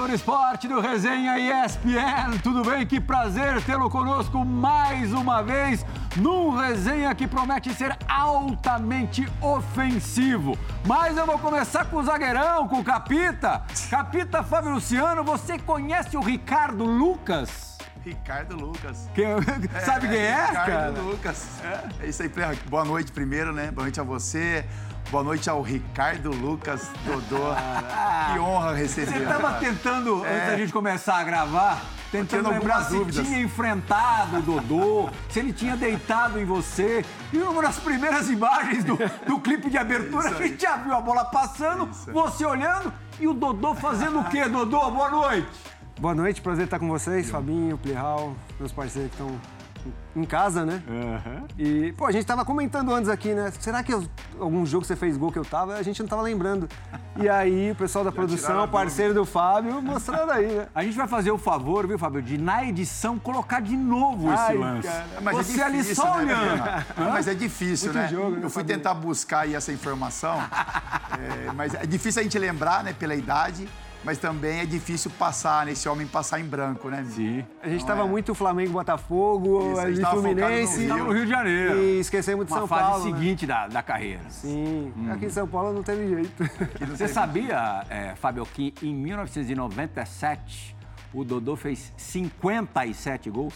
Fã do esporte do Resenha ESPN, tudo bem? Que prazer tê-lo conosco mais uma vez num Resenha que promete ser altamente ofensivo. Mas eu vou começar com o zagueirão, com o Capita. Capita Fábio Luciano, você conhece o Ricardo Lucas? Ricardo Lucas. Quem, sabe quem é, Ricardo cara? Lucas. É. isso aí. Boa noite primeiro, né? Boa noite a você. Boa noite ao Ricardo Lucas Dodô. que honra receber. Você estava tentando, É. antes da gente começar a gravar, tentando lembrar se dúvidas. tinha enfrentado o Dodô, se ele tinha deitado em você. E uma das primeiras imagens do, do clipe de abertura, a gente já viu a bola passando, você olhando e o Dodô fazendo o quê, Dodô? Boa noite. Boa noite, prazer estar com vocês, Fabinho, Plihal, meus parceiros que estão em casa, né? E, pô, a gente tava comentando antes aqui, né? Será que eu- algum jogo você fez gol que eu tava? A gente não tava lembrando. E aí, o pessoal da produção, a parceiro do Fábio, mostrando aí, né? A gente vai fazer o favor, viu, Fábio, de na edição colocar de novo esse Ai, lance. cara. Mas é você ali difícil, só né, olhando. Mas é difícil, Muito né? jogo, né, Eu fui tentar buscar aí essa informação, é, mas é difícil a gente lembrar, né, pela idade, mas também é difícil passar, né, esse homem passar em branco, né? Sim. A gente Não tava é. muito Flamengo, Botafogo, Isso, a gente focado no Fluminense. Rio. Estava no Rio de Janeiro. E esquecemos de Uma São fase Paulo. né? seguinte da, da carreira. Sim, aqui em São Paulo não teve jeito. Você sabia, é, Fábio, que em 1997 o Dodô fez 57 gols?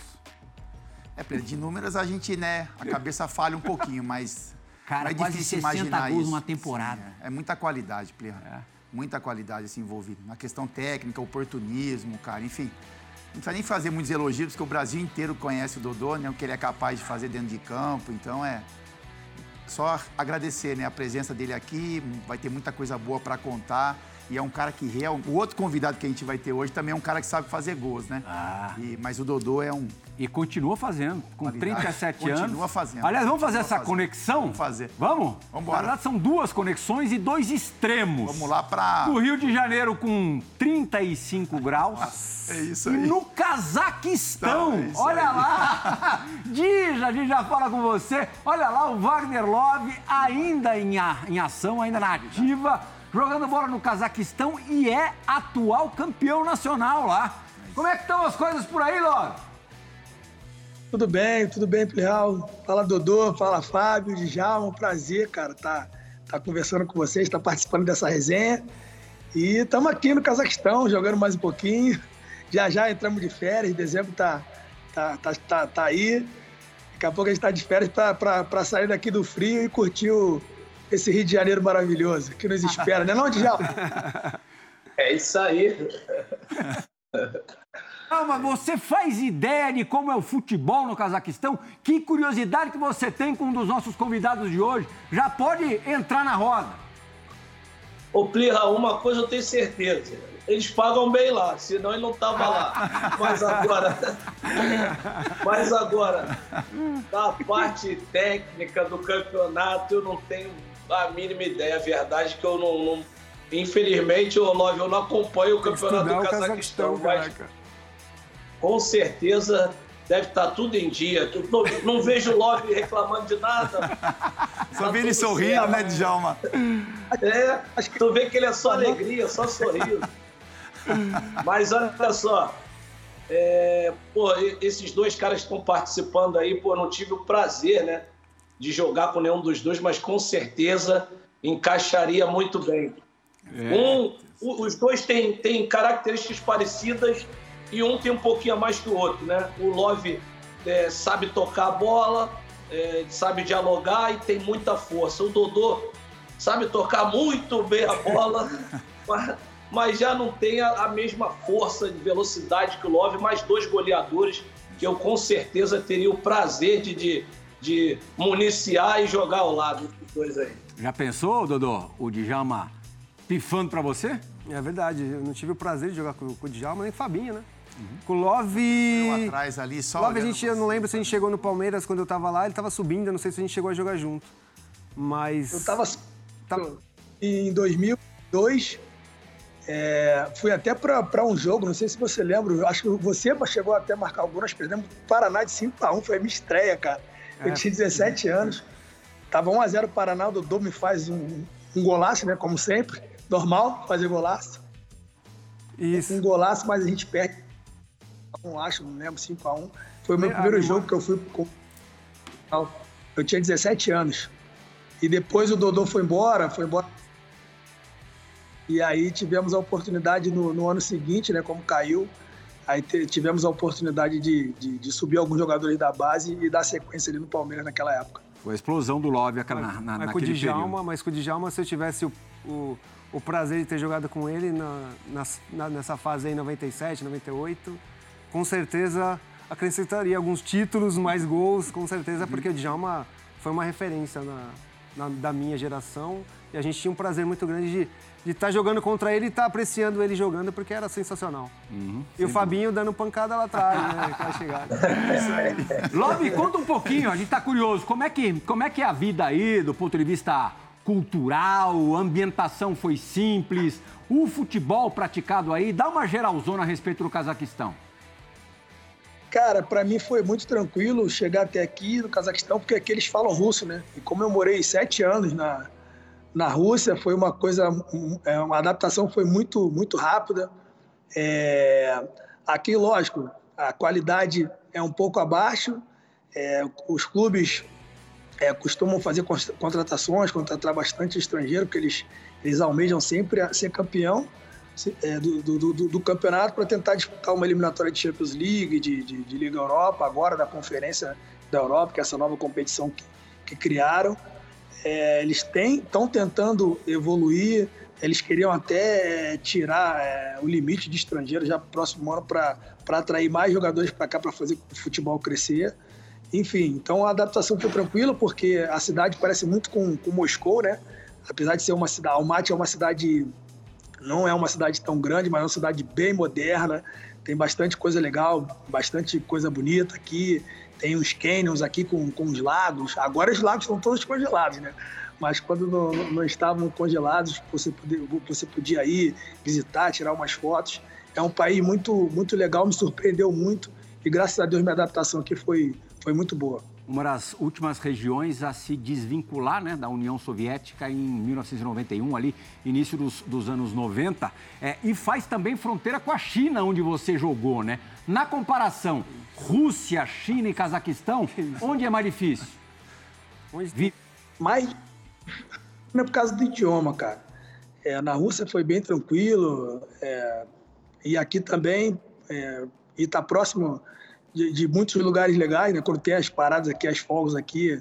É, de números a gente, né, a cabeça falha um pouquinho, mas Cara, não é quase difícil 60 imaginar gols isso. numa temporada. Sim, é. É muita qualidade, Play. É. Muita qualidade assim, envolvida. Na questão técnica, oportunismo, cara, enfim. Não precisa nem fazer muitos elogios, porque o Brasil inteiro conhece o Dodô, né? O que ele é capaz de fazer dentro de campo. Então é só agradecer, né? A presença dele aqui, vai ter muita coisa boa para contar. E é um cara que real. O outro convidado que a gente vai ter hoje também é um cara que sabe fazer gols, né? Ah. E- mas o Dodô é um. E continua fazendo, com Qualidade. 37 anos. Continua fazendo. Aliás, vamos fazer Continua essa fazendo. conexão? Vamos fazer. Vamos? Vambora. Na verdade, são duas conexões e dois extremos. Vamos lá para. No Rio de Janeiro com 35 graus. É isso E aí. no Cazaquistão, Tá, é olha aí. lá, Dija, a gente já fala com você. Olha lá o Wagner Love ainda em, a- em ação, ainda na ativa, jogando bola no Cazaquistão e é atual campeão nacional lá. Como é que estão as coisas por aí, Love? Tudo bem, tudo bem, Plihal. Fala Dodô, fala Fábio, Djalma, um prazer, cara, tá, tá conversando com vocês, tá participando dessa resenha. E estamos aqui no Cazaquistão, jogando mais um pouquinho. Já já entramos de férias, dezembro tá, tá, tá, tá, tá aí. Daqui a pouco a gente tá de férias para sair daqui do frio e curtir o- esse Rio de Janeiro maravilhoso que nos espera, né não, Djalma? É isso aí. Não, mas você faz ideia de como é o futebol no Cazaquistão? Que curiosidade que você tem com um dos nossos convidados de hoje. Já pode entrar na roda. Ô, Plirra, uma coisa eu tenho certeza. Eles pagam bem lá, senão ele não tava lá. Mas agora. Mas agora, da parte técnica do campeonato, eu não tenho a mínima ideia. A verdade é que eu não. não- infelizmente, ô, Love, eu não acompanho o campeonato estudar do o Cazaquistão, Cazaquistão, mas. Com certeza deve estar tudo em dia. Não, não vejo o Love reclamando de nada. Só Tá vi ele tudo sorrindo, certo. né, Djalma? É, acho que tu vê que ele é só alegria, só sorriso. Mas olha só, é, pô, esses dois caras que estão participando aí, pô, não tive o prazer, né, de jogar com nenhum dos dois, mas com certeza encaixaria muito bem. Um, o- os dois têm, têm características parecidas e um tem um pouquinho a mais que o outro, né? O Love é, sabe tocar a bola, é, sabe dialogar e tem muita força. O Dodô sabe tocar muito bem a bola, mas, mas já não tem a, a mesma força de velocidade que o Love, mais dois goleadores que eu com certeza teria o prazer de, de, de municiar e jogar ao lado dos dois aí. Já pensou, Dodô, o Djalma pifando pra você? É verdade, eu não tive o prazer de jogar com, com o Djalma nem com o Fabinho, né? Uhum. Com o Love. Eu atrás ali, só Love, a gente, eu não lembro se a gente chegou no Palmeiras quando eu tava lá, ele tava subindo, eu não sei se a gente chegou a jogar junto. Mas. Eu tava Tá- em 2002, é, fui até para um jogo, não sei se você lembra, acho que você chegou até a marcar algumas, perdemos o Paraná de 5x1, foi a minha estreia, cara. Eu É. tinha 17 anos, tava 1x0 Paraná, o Dodô me faz um, um golaço, né, como sempre, normal, fazer golaço. Isso. Um golaço, mas a gente perde. Acho, não lembro, 5x1. Foi o meu é, primeiro jogo que eu fui com. Eu tinha 17 anos. E depois o Dodô foi embora, foi embora. E aí tivemos a oportunidade no, no ano seguinte, né? Como caiu, aí tivemos a oportunidade de, de, de, subir alguns jogadores da base e dar sequência ali no Palmeiras naquela época. Foi a explosão do Love aquela, na, na, mas, com o Djalma, mas com o Djalma, se eu tivesse o, o, o prazer de ter jogado com ele na, na, nessa fase aí, 97, 98, com certeza acrescentaria alguns títulos, mais gols, com certeza, porque o Djalma foi uma referência na, na, da minha geração e a gente tinha um prazer muito grande de de estar tá jogando contra ele e estar tá apreciando ele jogando, porque era sensacional. Uhum, e o Fabinho dando pancada lá atrás, né? Aquela chegada. Love, conta um pouquinho, a gente está curioso. Como é, que, como é que é a vida aí, do ponto de vista cultural, a ambientação foi simples, o futebol praticado aí, dá uma geralzona a respeito do Cazaquistão. Cara, para mim foi muito tranquilo chegar até aqui no Cazaquistão, porque aqui eles falam russo, né? E como eu morei sete anos na, na Rússia foi uma coisa, é, uma adaptação foi muito, muito rápida. É, aqui, lógico, a qualidade é um pouco abaixo. É, os clubes é, costumam fazer contratações, contratar bastante estrangeiro, porque eles, eles almejam sempre ser campeão do, do, do, do, campeonato para tentar disputar uma eliminatória de Champions League, de, de, de, Liga Europa, agora da Conferência da Europa, que é essa nova competição que, que criaram. É, eles estão tentando evoluir, eles queriam até é, tirar é, o limite de estrangeiros já próximo ano para atrair mais jogadores para cá para fazer o futebol crescer. Enfim, então a adaptação foi tranquila, porque a cidade parece muito com, com Moscou, né? Apesar de ser uma cidade, Almaty é uma cidade, não é uma cidade tão grande, mas é uma cidade bem moderna, tem bastante coisa legal, bastante coisa bonita aqui. Tem uns canyons aqui com, com os lagos. Agora os lagos estão todos congelados, né? Mas quando não, não estavam congelados, você podia, você podia ir visitar, tirar umas fotos. É um país muito, muito legal, me surpreendeu muito. E graças a Deus minha adaptação aqui foi, foi muito boa uma das últimas regiões a se desvincular né, da União Soviética em 1991, ali, início dos, dos anos 90, é, e faz também fronteira com a China, onde você jogou, né? Na comparação, Rússia, China e Cazaquistão, onde é mais difícil? Mais é por causa do idioma, cara. É, na Rússia foi bem tranquilo, é, e aqui também, é, e tá próximo de, de, muitos lugares legais, né? Quando tem as paradas aqui, as fogos aqui,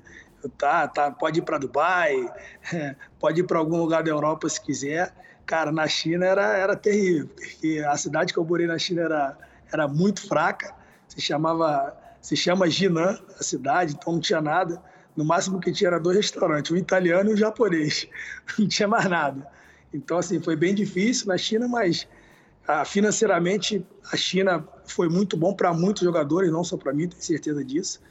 tá, tá, pode ir para Dubai, pode ir para algum lugar da Europa se quiser. Cara, na China era, era terrível, porque a cidade que eu morei na China era, era muito fraca, se chamava, se chama Jinan, a cidade, então não tinha nada. No máximo que tinha era dois restaurantes, um italiano e um japonês. Não tinha mais nada. Então, assim, foi bem difícil na China, mas ah, financeiramente, a China foi muito bom para muitos jogadores, não só para mim, tenho certeza disso.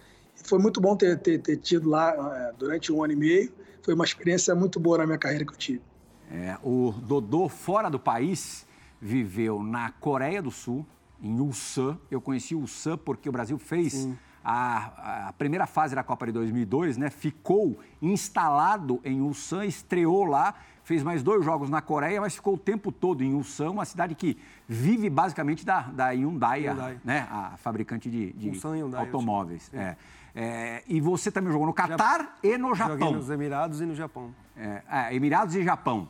Foi muito bom ter, ter, ter tido lá é, durante um ano e meio. Foi uma experiência muito boa na minha carreira que eu tive. É, o Dodô, fora do país, viveu na Coreia do Sul, em Ulsan. Eu conheci Ulsan porque o Brasil fez a, a, primeira fase da Copa de 2002, né? Ficou instalado em Ulsan, estreou lá fez mais dois jogos na Coreia, mas ficou o tempo todo em Ulsan, uma cidade que vive basicamente da, da Hyundai, Hyundai. Né? a fabricante de, de Hyundai, automóveis. É. É, e você também jogou no Catar e no Japão. Joguei nos Emirados e no Japão. É, é Emirados e Japão.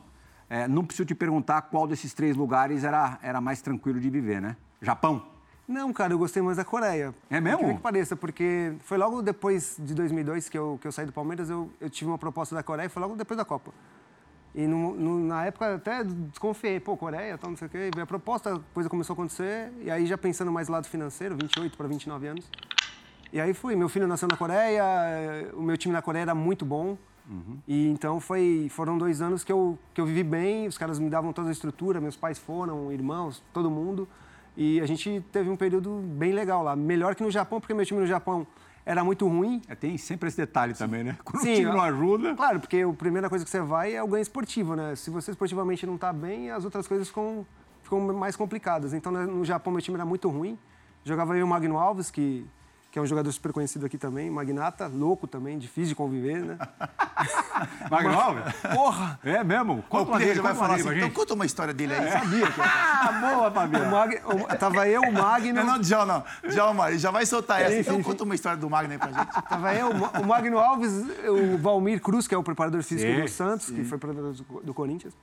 É, não preciso te perguntar qual desses três lugares era, era mais tranquilo de viver, né? Japão? Não, cara, eu gostei mais da Coreia. É mesmo? Que, que pareça, porque foi logo depois de 2002 que eu, que eu saí do Palmeiras, eu, eu tive uma proposta da Coreia, foi logo depois da Copa. E no, no, na época até desconfiei, pô, Coreia, tal, não sei o quê. E a proposta, a coisa começou a acontecer. E aí já pensando mais lado financeiro, 28 para 29 anos. E aí fui. Meu filho nasceu na Coreia, o meu time na Coreia era muito bom. Uhum. E então foi, foram dois anos que eu, que eu vivi bem, os caras me davam toda a estrutura, meus pais foram, irmãos, todo mundo. E a gente teve um período bem legal lá. Melhor que no Japão, porque meu time no Japão era muito ruim. É, tem sempre esse detalhe também, né? Quando Sim, o time não ajuda. Claro, porque a primeira coisa que você vai é o ganho esportivo, né? Se você esportivamente não está bem, as outras coisas ficam, ficam mais complicadas. Então, no Japão, meu time era muito ruim. Jogava eu e o Magno Alves, que, que é um jogador super conhecido aqui também, magnata, louco também, difícil de conviver, né? Magno Alves? Porra! É mesmo? Conta uma dele, vai falar assim, então conta uma história dele aí. Sabia que Ah, boa, Fabiano. Mag... o- Tava eu, o Magno. Não, não, Djalma, não. Djalma, ele já vai soltar essa. Sim, Então sim, conta uma história do Magno aí pra gente. Tava eu, o Magno Alves, o Valmir Cruz, que é o preparador físico Sim, do Santos, que foi preparador do, do Corinthians.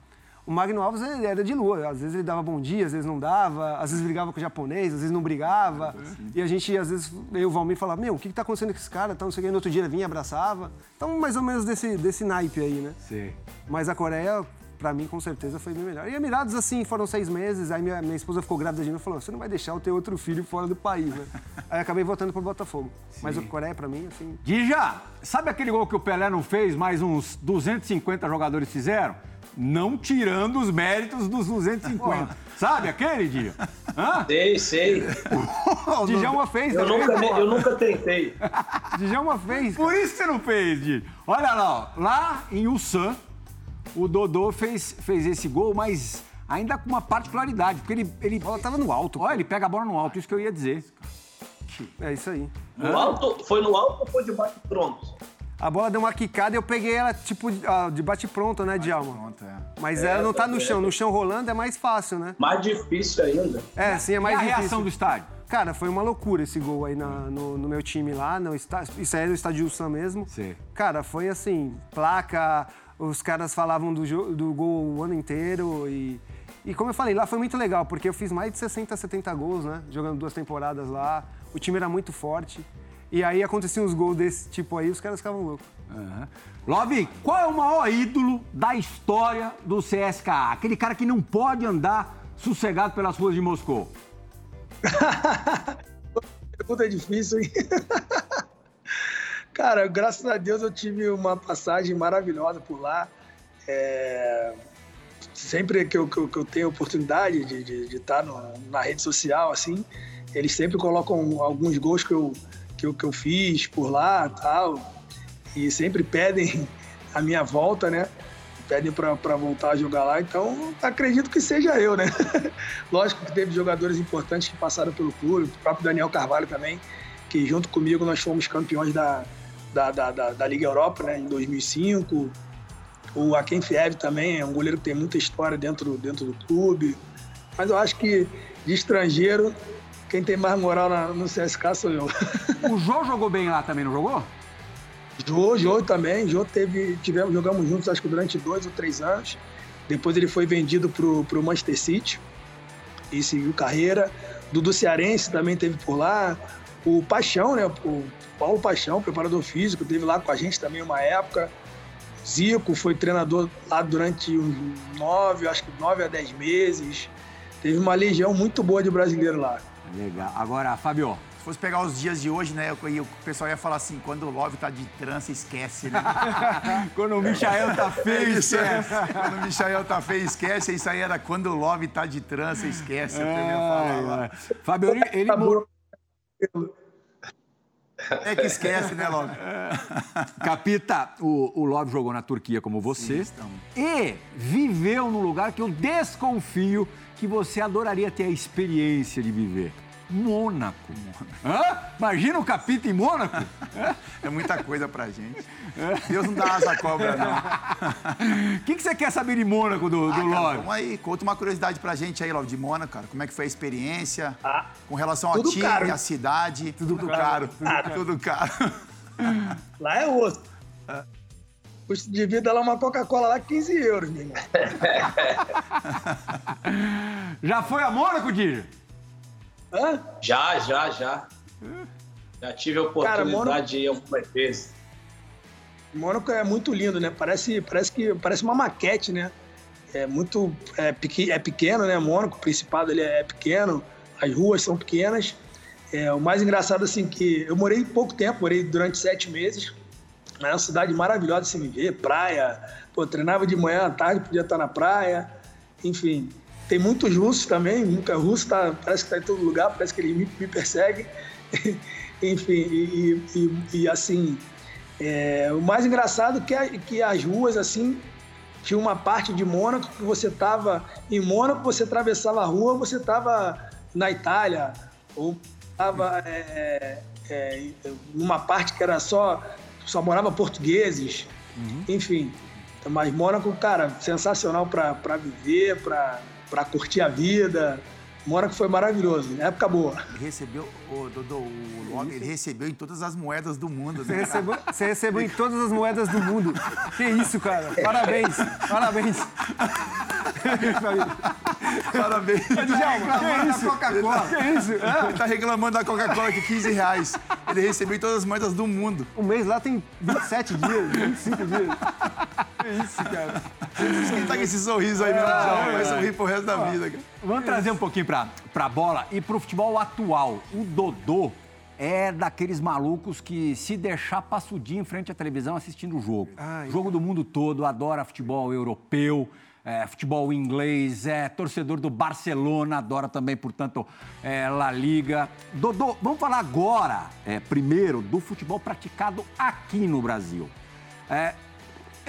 O Magno Alves era de lua. Às vezes ele dava bom dia, às vezes não dava, às vezes brigava com o japonês, às vezes não brigava. E a gente, às vezes, eu e o Valmir falava, meu, o que, que tá acontecendo com esse cara? Então, não sei o que, no outro dia ele vinha e abraçava. Então, mais ou menos desse, desse naipe aí, né? Sim. Mas a Coreia, pra mim, com certeza, foi bem melhor. E Emirados, assim, foram seis meses. Aí minha, minha esposa ficou grávida de mim e falou: você não vai deixar eu ter outro filho fora do país, né? aí acabei voltando pro Botafogo. Mas a Coreia, pra mim, assim. Dija, sabe aquele gol que o Pelé não fez, mais uns 250 jogadores fizeram? Não tirando os méritos dos 250. Sabe aquele, Dija? Hã? Sei, sei. Djalma fez Eu também. nunca, eu nunca tentei. Djalma fez. Por isso você não fez, Dija. Olha lá, ó. lá em Ulsan, o Dodô fez, fez esse gol, mas ainda com uma particularidade, porque ele... ele A bola tava no alto. Olha, ele pega a bola no alto, isso que eu ia dizer. É isso aí. No alto, foi no alto ou foi de bate pronto? A bola deu uma quicada e eu peguei ela, tipo, de- bate-pronto, né, Djalma? Pronto, é. Mas ela não tá no chão. No chão rolando é mais fácil, né? Mais difícil ainda. É, sim, é E mais a difícil. reação do estádio? Cara, foi uma loucura esse gol aí na- no, no meu time lá. No está, isso aí é do estádio Sam mesmo. Sim. Cara, foi assim, placa, os caras falavam do, do gol o ano inteiro e... E como eu falei, lá foi muito legal, porque eu fiz mais de 60, 70 gols, né? Jogando duas temporadas lá. O time era muito forte. E aí aconteciam uns gols desse tipo aí, os caras ficavam loucos. Aham. Love, qual é o maior ídolo da história do CSKA? Aquele cara que não pode andar sossegado pelas ruas de Moscou. Pergunta difícil, hein? Cara, graças a Deus eu tive uma passagem maravilhosa por lá. É, Sempre que eu, que eu- que eu tenho oportunidade de, de, de estar no- na rede social, assim, eles sempre colocam alguns gols que eu, que eu, que eu fiz por lá tal. E sempre pedem a minha volta, né? Pedem para voltar a jogar lá. Então, acredito que seja eu, né? Lógico que teve jogadores importantes que passaram pelo clube, o próprio Daniel Carvalho também, que junto comigo nós fomos campeões da, da, da, da, da Liga Europa, né? Em 2005. O Aken Fiev também é um goleiro que tem muita história dentro, dentro do clube. Mas eu acho que de estrangeiro, quem tem mais moral na- no CSK sou eu. O Jô jogou bem lá também, não jogou? Jô, Jô também. Jô teve, tivemos, jogamos juntos acho que durante dois ou três anos. Depois ele foi vendido pro, pro Manchester City e seguiu carreira. Dudu Cearense também teve por lá. O Paixão, né? O Paulo Paixão, preparador físico, teve lá com a gente também uma época. Zico foi treinador lá durante uns nove, acho que nove a dez meses. Teve uma legião muito boa de brasileiro lá. Legal. Agora, Fabio. Se fosse pegar os dias de hoje, né, eu- eu- o pessoal ia falar assim, quando o Love tá de trança, esquece, né? Quando o Michael tá feio, Isso, é. esquece. Quando o Michael tá feio, esquece. Isso aí era quando o Love tá de trança, esquece. Eu também ia falar Ai, lá. ai. Fabio, ele, ele Tá. É que esquece, né, Love? Capita, o, o Love jogou na Turquia como você estamos. e viveu num lugar que eu desconfio que você adoraria ter a experiência de viver. Mônaco. Hã? Imagina o Capita em Mônaco. É muita coisa pra gente. Deus não dá asa à cobra, não. O que, que você quer saber de Mônaco do, do Ah, cara, Love? vamos aí, conta uma curiosidade pra gente aí, Love, de Mônaco, cara. Como é que foi a experiência? Ah, com relação ao tudo time, caro. à cidade. Tudo, caro. Tudo caro. Lá é osso. Custo de vida lá, uma Coca-Cola lá, 15 euros, meu irmão. Já foi a Mônaco, Dija? Hã? Já, já, já. Já tive a Cara, oportunidade Mônaco- de ir algumas vezes. Mônaco é muito lindo, né? Parece, parece que parece uma maquete, né? É muito é, pequ- é pequeno, né? Mônaco, o Principado ele é pequeno, as ruas são pequenas. É, o mais engraçado assim que eu morei pouco tempo, morei durante sete meses. É uma cidade maravilhosa de se viver, praia. Pô, treinava de manhã à tarde, podia estar na praia. Enfim, tem muitos russos também. Nunca russo tá, parece que está em todo lugar, parece que eles me, me perseguem. Enfim, e, e- e, assim, é, o mais engraçado é que, a- que as ruas, assim, tinha uma parte de Mônaco que você estava em Mônaco, você atravessava a rua, você estava na Itália, ou estava é, numa parte que era só, só morava portugueses, uhum. enfim. Mas Mônaco, cara, sensacional para viver, para curtir a vida. Mônaco foi maravilhoso, época boa. Ele recebeu, o Dodô, o Lobby, ele recebeu em todas as moedas do mundo. Né? Você, recebeu, você recebeu em todas as moedas do mundo. Que isso, cara. Parabéns, parabéns. Parabéns. Tá reclamando da Coca-Cola. Que isso? É? Ele tá reclamando da Coca-Cola que 15 reais. Ele recebeu em todas as moedas do mundo. O mês lá tem 27 dias, 25 dias. Que isso, cara. Quem tá com esse sorriso aí, meu é, vai sorrir pro resto da vida, cara. Vamos trazer um pouquinho pra, pra bola e pro futebol atual. O Dodô é daqueles malucos que se deixar passa o dia em frente à televisão assistindo o jogo. Ai. Jogo do mundo todo, adora futebol europeu é, futebol inglês, é torcedor do Barcelona, adora também, portanto, é, La Liga. Dodô, vamos falar agora, é, primeiro, do futebol praticado aqui no Brasil. É,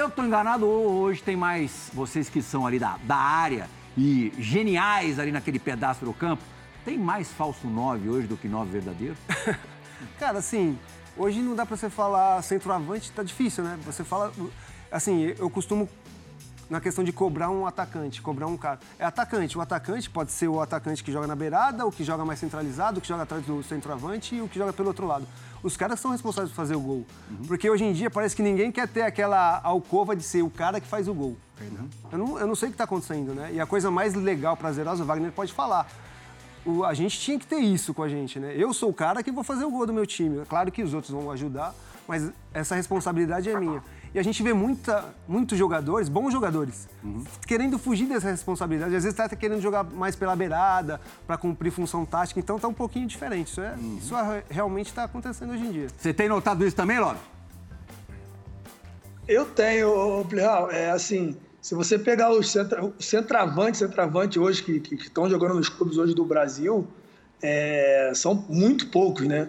eu estou enganado, hoje tem mais vocês que são ali da, da área e geniais ali naquele pedaço do campo. Tem mais falso 9 hoje do que 9 verdadeiro? Cara, assim, hoje não dá para você falar centroavante, tá difícil, né? Você fala. Assim, eu costumo na questão de cobrar um atacante, cobrar um cara. É atacante. O atacante pode ser o atacante que joga na beirada, o que joga mais centralizado, o que joga atrás do centroavante e o que joga pelo outro lado. Os caras são responsáveis por fazer o gol. Uhum. Porque hoje em dia parece que ninguém quer ter aquela alcova de ser o cara que faz o gol. Uhum. Eu, não, eu não sei o que está acontecendo, né? E a coisa mais legal, prazerosa, o Wagner pode falar. O, a gente tinha que ter isso com a gente, né? Eu sou o cara que vou fazer o gol do meu time. É claro que os outros vão ajudar, mas essa responsabilidade é minha. E a gente vê muita, muitos jogadores, bons jogadores, uhum. querendo fugir dessa responsabilidade. Às vezes está querendo jogar mais pela beirada, para cumprir função tática. Então está um pouquinho diferente. Isso, é, uhum. isso é, realmente está acontecendo hoje em dia. Você tem notado isso também, Love? Eu tenho, Plihal. É assim, se você pegar os centra, centroavante, centroavante hoje que estão jogando nos clubes hoje do Brasil, é, são muito poucos, né?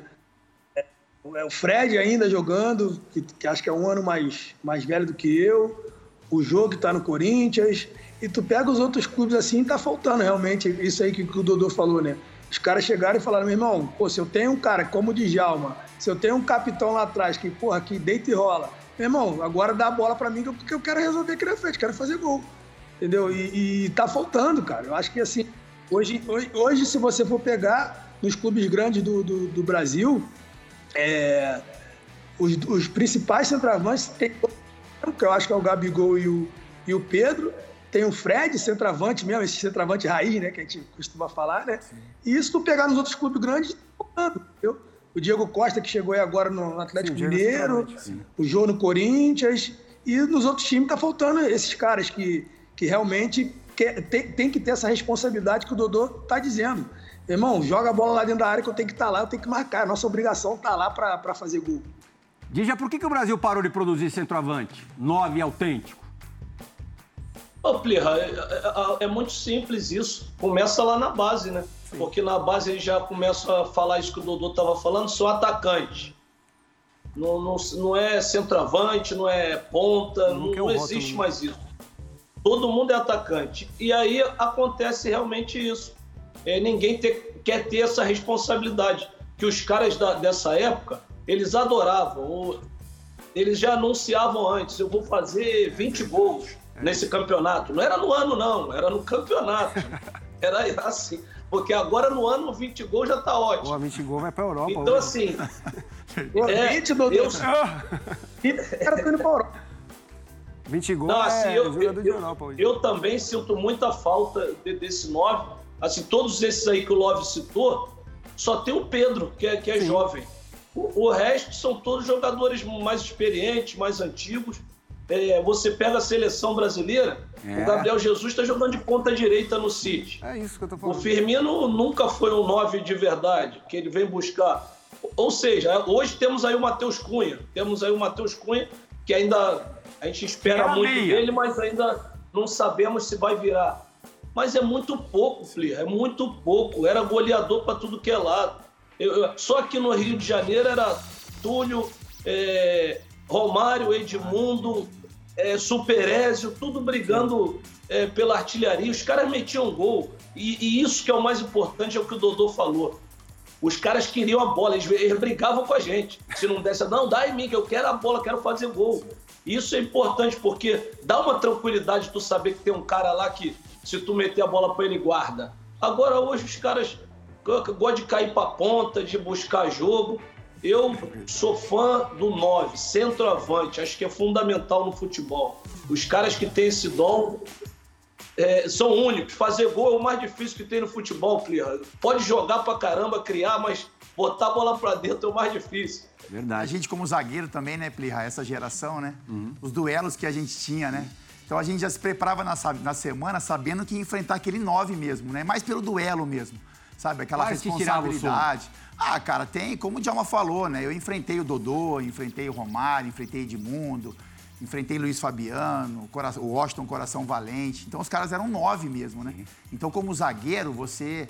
É o Fred ainda jogando, que, que, acho que é um ano mais, mais velho do que eu. O jogo que está no Corinthians. E tu pega os outros clubes assim, tá faltando realmente isso aí que, que o Dodô falou, né? Os caras chegaram e falaram, meu irmão, pô, se eu tenho um cara como o Djalma, se eu tenho um capitão lá atrás que, porra, que deita e rola, meu irmão, agora dá a bola para mim porque eu quero resolver aqui na frente, quero fazer gol. Entendeu? E, e tá faltando, cara. Eu acho que assim, hoje, hoje, hoje se você for pegar nos clubes grandes do, do, do Brasil, é, os, os, principais centroavantes tem que eu acho que é o Gabigol e o, e o Pedro. Tem o Fred, centroavante mesmo, esse centroavante raiz, né, que a gente costuma falar, né? Sim. E isso tu pegar nos outros clubes grandes, tá entendeu? O Diego Costa, que chegou aí agora no Atlético sim, Mineiro, o João no Corinthians, e nos outros times tá faltando esses caras que, que realmente quer, tem, tem que ter essa responsabilidade que o Dodô tá dizendo. Irmão, joga a bola lá dentro da área que eu tenho que estar tá lá, eu tenho que marcar. Nossa obrigação tá lá para fazer gol. Dija, por que, que o Brasil parou de produzir centroavante? Nove autêntico. Ô, Plirra, é, é, é, muito simples isso. Começa lá na base, né? Sim. Porque na base ele já começa a falar isso que o Dodô estava falando, sou atacante. Não, não, não é centroavante, não é ponta, não, não existe mais isso. Todo mundo é atacante. E aí acontece realmente isso é, ninguém ter, quer ter essa responsabilidade. Que os caras da, dessa época, eles adoravam, ou, eles já anunciavam antes, eu vou fazer 20 gols nesse campeonato. Não era no ano, não, era no campeonato. Era assim. Porque agora no ano 20 gols já tá ótimo. Pô, 20 gols vai pra Europa. Então, assim. é, 20, meu Deus. Eu... cara indo pra Europa. 20 gols não, assim, é eu, eu, de Europa hoje. Eu também sinto muita falta desse 9 Assim, todos esses aí que o Love citou, só tem o Pedro, que é, que é jovem. O, o, resto são todos jogadores mais experientes, mais antigos. É, você pega a seleção brasileira, é. o Gabriel Jesus está jogando de ponta direita no City. É isso que eu tô falando. O Firmino nunca foi um 9 de verdade, que ele vem buscar. Ou seja, hoje temos aí o Matheus Cunha. Temos aí o Matheus Cunha, que ainda a gente espera muito meia. dele, mas ainda não sabemos se vai virar. Mas é muito pouco, Flir, é muito pouco. Era goleador para tudo que é lado. Eu, eu, só aqui no Rio de Janeiro era Túlio, é, Romário, Edmundo, é, Superézio, tudo brigando é, pela artilharia. Os caras metiam gol. E, e, isso que é o mais importante, é o que o Dodô falou. Os caras queriam a bola, eles, eles brigavam com a gente. Se não desse, não, dá em mim, que eu quero a bola, quero fazer gol. Isso é importante porque dá uma tranquilidade tu saber que tem um cara lá que, se tu meter a bola para ele, guarda. Agora, hoje, os caras gostam de cair para ponta, de buscar jogo. Eu sou fã do 9, centroavante, acho que é fundamental no futebol. Os caras que têm esse dom é, são únicos. Fazer gol é o mais difícil que tem no futebol, Plirra. Pode jogar pra caramba, criar, mas botar a bola pra dentro é o mais difícil. Verdade. A gente, como zagueiro também, né, Plirra? Essa geração, né? Uhum. Os duelos que a gente tinha, né? Então a gente já se preparava na, na semana sabendo que ia enfrentar aquele 9 mesmo, né? Mais pelo duelo mesmo, sabe? Aquela responsabilidade. Ah, cara, tem, como o Djalma falou, né? Eu enfrentei o Dodô, enfrentei o Romário, enfrentei Edmundo, enfrentei Luiz Fabiano, o Washington Coração Valente. Então os caras eram nove mesmo, né? Então, como zagueiro, você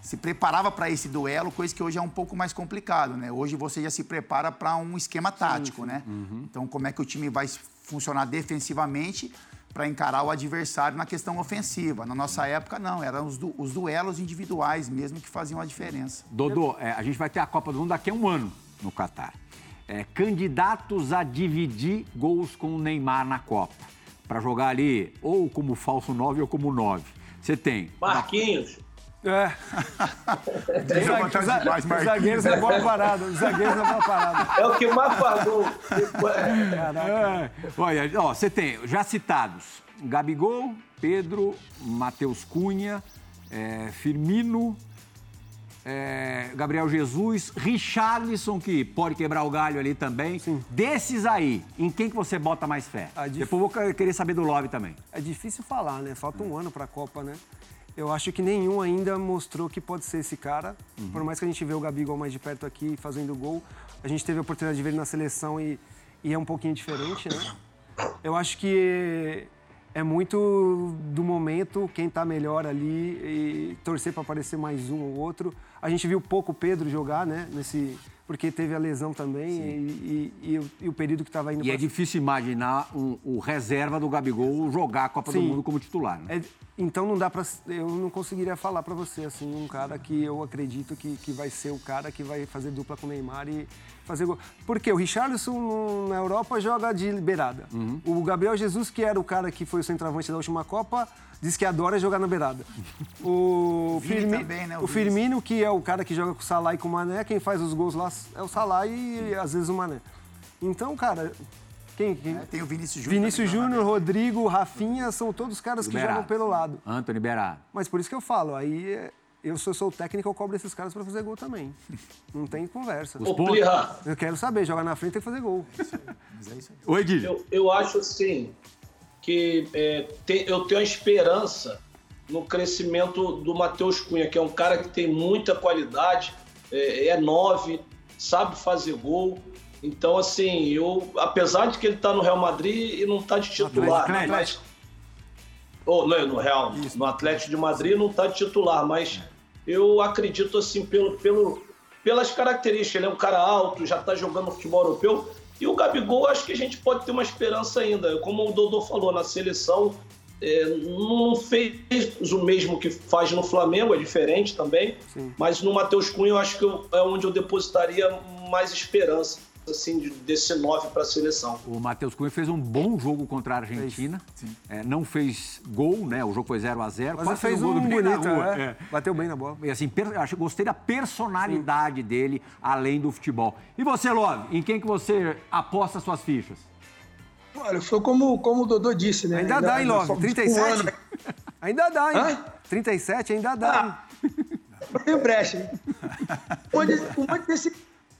se preparava para esse duelo, coisa que hoje é um pouco mais complicado, né? Hoje você já se prepara para um esquema tático, sim, sim. né? Uhum. Então, como é que o time vai funcionar defensivamente para encarar o adversário na questão ofensiva. Na nossa época, não, eram os, du os duelos individuais mesmo que faziam a diferença. Dodô, é, a gente vai ter a Copa do Mundo daqui a um ano no Catar é, candidatos a dividir gols com o Neymar na Copa. Para jogar ali ou como falso 9 ou como 9. Você tem. Marquinhos. É. Os zagueiros é bola parada. Os zagueiros é bola parada. É o que mais pagou. É. Olha, ó, você tem já citados Gabigol, Pedro, Matheus Cunha, é, Firmino, é, Gabriel Jesus, Richarlison, que pode quebrar o galho ali também. Sim. Desses aí, em quem que você bota mais fé? Dif... Depois vou querer saber do Love também. É difícil falar, né? Falta um ano para a Copa, né? Eu acho que nenhum ainda mostrou que pode ser esse cara. Uhum. Por mais que a gente vê o Gabigol mais de perto aqui fazendo gol, a gente teve a oportunidade de ver ele na seleção e, e é um pouquinho diferente, né? Eu acho que é muito do momento, quem está melhor ali e torcer para aparecer mais um ou outro. A gente viu pouco o Pedro jogar, né? Nesse, porque teve a lesão também e, e, e, e, o período que estava indo. E pra... é difícil imaginar um, o reserva do Gabigol jogar a Copa Sim. do Mundo como titular. Né? É, então não dá para, eu não conseguiria falar para você assim um cara que eu acredito que, que vai ser o cara que vai fazer dupla com o Neymar e fazer gol. Porque o Richarlison na Europa joga de beirada. Uhum. O Gabriel Jesus que era o cara que foi o centroavante da última Copa diz que adora jogar na beirada. O, Firmi... também, né, o, o Firmino, que é o cara que joga com o Salah e com o Mané, quem faz os gols lá é o Salah e às vezes o Mané. Então, cara, quem, quem... É, tem o Vinícius Júnior. Vinícius Júnior, Rodrigo, Rafinha, são todos caras que jogam pelo lado. Antônio Berardo. Mas por isso que eu falo, aí eu sou, sou o técnico, eu cobro esses caras para fazer gol também. Não tem conversa. Ô, Plirra. Eu quero saber, jogar na frente tem que fazer gol. É isso aí. Oi, Edilho. Eu, eu acho assim, que é, tem, eu tenho a esperança no crescimento do Matheus Cunha, que é um cara que tem muita qualidade, é, é nove, sabe fazer gol. Então, assim, eu, apesar de que ele está no Real Madrid e não está de titular, Atlético, mas. Oh, não, no Real, Isso. no Atlético de Madrid não está de titular, mas eu acredito, assim, pelo, pelo, pelas características. Ele é um cara alto, já está jogando futebol europeu. E o Gabigol, acho que a gente pode ter uma esperança ainda. Como o Dodô falou, na seleção é, não fez o mesmo que faz no Flamengo, é diferente também. Sim. Mas no Matheus Cunha, eu acho que eu, é onde eu depositaria mais esperança assim, desse 9 para a seleção. O Matheus Cunha fez um bom jogo contra a Argentina. É, não fez gol, né? O jogo foi 0 a 0 Mas fez um, um bonito, é. é. Bateu bem na bola. E assim, per... acho, gostei da personalidade Sim. dele, além do futebol. E você, Love, em quem que você aposta suas fichas? Olha, foi como, como o Dodô disse, né? Ainda, ainda dá, hein, Love? 37? ainda dá, hein? Hã? 37 ainda dá, ah, hein? Tem brecha, hein? Um monte desse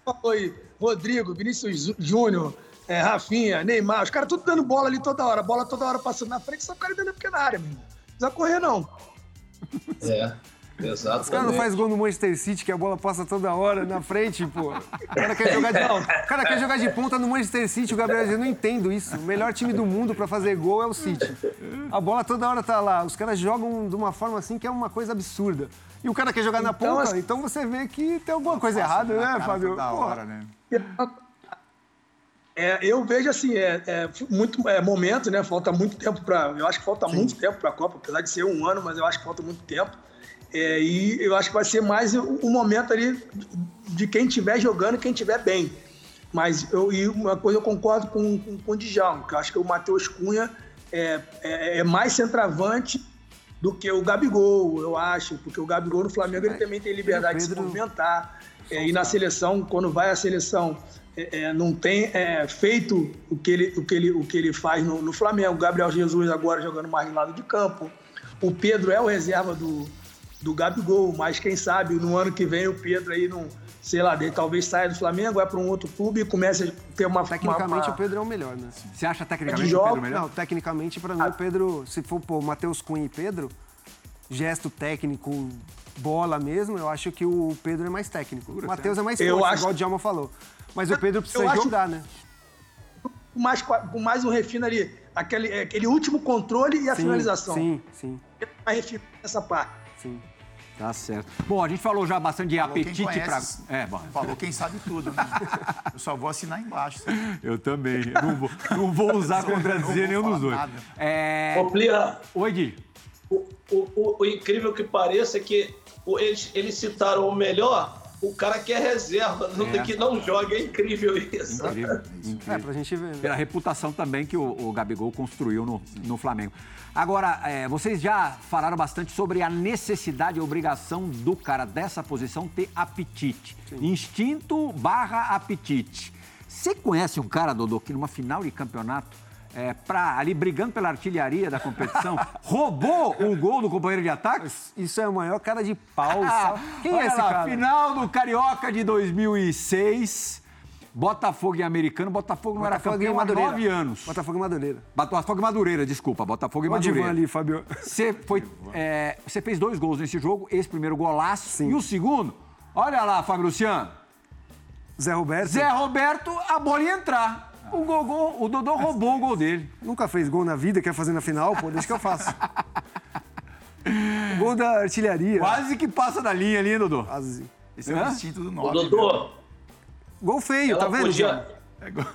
falou aí, Rodrigo, Vinícius Júnior, é, Rafinha, Neymar, os caras tudo dando bola ali toda hora, bola toda hora passando na frente, só o cara dentro da pequena área, meu irmão. Não precisa correr, não. É. Exato. Os caras não fazem gol no Manchester City, que a bola passa toda hora na frente, pô. O cara quer jogar de, o cara quer jogar de ponta no Manchester City, o Gabriel eu não entendo isso. O melhor time do mundo para fazer gol é o City. A bola toda hora tá lá. Os caras jogam de uma forma assim que é uma coisa absurda. E o cara quer jogar então, na ponta, assim, então você vê que tem alguma coisa errada, né, Fábio? Da hora, né? É, eu vejo assim, é, é muito é, momento, né? Falta muito tempo para. Eu acho que falta Sim. muito tempo para a Copa, apesar de ser um ano, mas eu acho que falta muito tempo. É, e eu acho que vai ser mais um momento ali de quem estiver jogando e quem estiver bem. Mas eu, e uma coisa eu concordo com, com, com o Djalma, que eu acho que o Matheus Cunha é, é, é, mais centroavante do que o Gabigol, eu acho, porque o Gabigol no Flamengo ele também tem liberdade de se movimentar. É, e na seleção, quando vai à seleção, é, é, não tem é, feito o que ele, o que ele, o que ele faz no, no Flamengo. O Gabriel Jesus agora jogando mais de lado de campo. O Pedro é o reserva do, do Gabigol, mas quem sabe no ano que vem o Pedro aí não, sei lá, dele, talvez saia do Flamengo, vai para um outro clube e comece a ter uma Tecnicamente uma, o Pedro é o melhor, né? Você acha tecnicamente de o Pedro jogo, melhor? Não, tecnicamente para mim o Pedro, se for pôr Matheus Cunha e Pedro, gesto técnico, bola mesmo, eu acho que o Pedro é mais técnico. O Matheus é mais forte, acho- igual o Djalma falou. Mas o Pedro precisa Eu acho- jogar, né? com mais, com mais um refino ali, aquele, aquele último controle e a Sim, finalização. Sim, sim, Mais refino nessa parte. sim. Tá certo. Bom, a gente falou já bastante de Falou apetite para. conhece. É, bom. Falou quem sabe tudo, né? Eu só vou assinar embaixo. Eu também. Eu Não vou, não vou usar contra Não dizer vou nenhum dos dois. nada. É... Ô, Oi, Gui. O, o, o, o incrível que pareça é que o- eles, eles citaram o melhor, o cara que é reserva, não, É. que não joga, é incrível isso. Incrível, É, incrível. pra gente ver. Pela reputação também que o, o Gabigol construiu no, no Flamengo. Agora, é, vocês já falaram bastante sobre a necessidade e obrigação do cara dessa posição ter apetite. Instinto barra apetite. Você conhece um cara, Dodô, que numa final de campeonato, é, pra, ali brigando pela artilharia da competição, roubou o gol do companheiro de ataque? Isso é a maior cara de pau. Quem é olha esse lá, cara? Final do Carioca de 2006. Botafogo e Americano. Botafogo não era Botafogo campeão há Madureira. nove anos. Botafogo e Madureira. Botafogo e Madureira, desculpa. Botafogo e o Madureira. ali, Fabio. Você, foi, é, você fez dois gols nesse jogo, esse primeiro golaço. Sim. E o segundo, olha lá, Fábio Luciano. Zé Roberto. Zé Roberto, a bola ia entrar. O, gol, gol- o Dodô roubou o gol dele. Nunca fez gol na vida, quer fazer na final, pô, deixa que eu faço. O gol da artilharia. Quase que passa da linha ali, Dodô. Quase. Esse é o instinto do nove. Dodô, Gol feio, ela tá vendo? podia,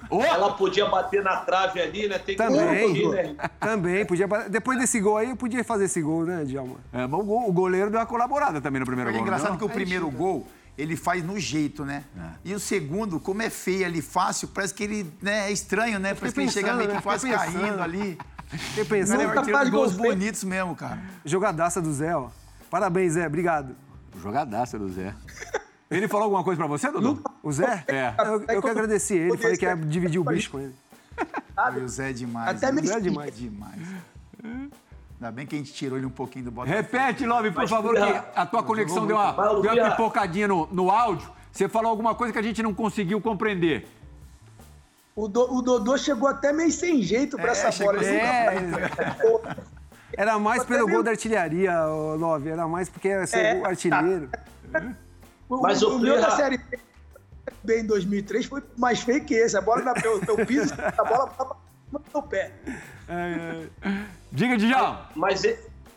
Ô, ela podia bater na trave ali, né? Tem que Também. corrigir, né? Também, podia. Depois desse gol aí, eu podia fazer esse gol, né, Djalma? É, mas o, gol- o goleiro deu uma colaborada também no primeiro É gol. engraçado não? que o primeiro gol ele faz no jeito, né? E o segundo, como é feio ali, fácil, parece que ele né, é estranho, né? Parece que ele chega meio que né? quase pensando. caindo ali. Fiquei pensando. É faz uns gols bonitos mesmo, cara. Jogadaça do Zé, ó. Parabéns, Zé. Obrigado. Jogadaça do Zé. Ele falou alguma coisa pra você, Dodô? O Zé? É. Eu, eu que agradeci ele, falei que ia dividir o bicho com ele. O Zé é demais. Até né? me Zé é demais. demais. Ainda bem que a gente tirou ele um pouquinho do Botafogo. Repete, Love, por Mas, favor, que a tua conexão deu uma, deu uma pipocadinha no, no áudio. Você falou alguma coisa que a gente não conseguiu compreender. O, Do- o Dodô chegou até meio sem jeito pra É, essa chegou bola. sem Assim, Era mais pelo Até gol da artilharia, Love. Era mais porque ia ser É. o artilheiro. o, Mas, o, ô, meu da Série B em 2003 foi mais feio que esse. A bola na meu, meu piso, a bola no meu pé. Diga, Djalma. Mas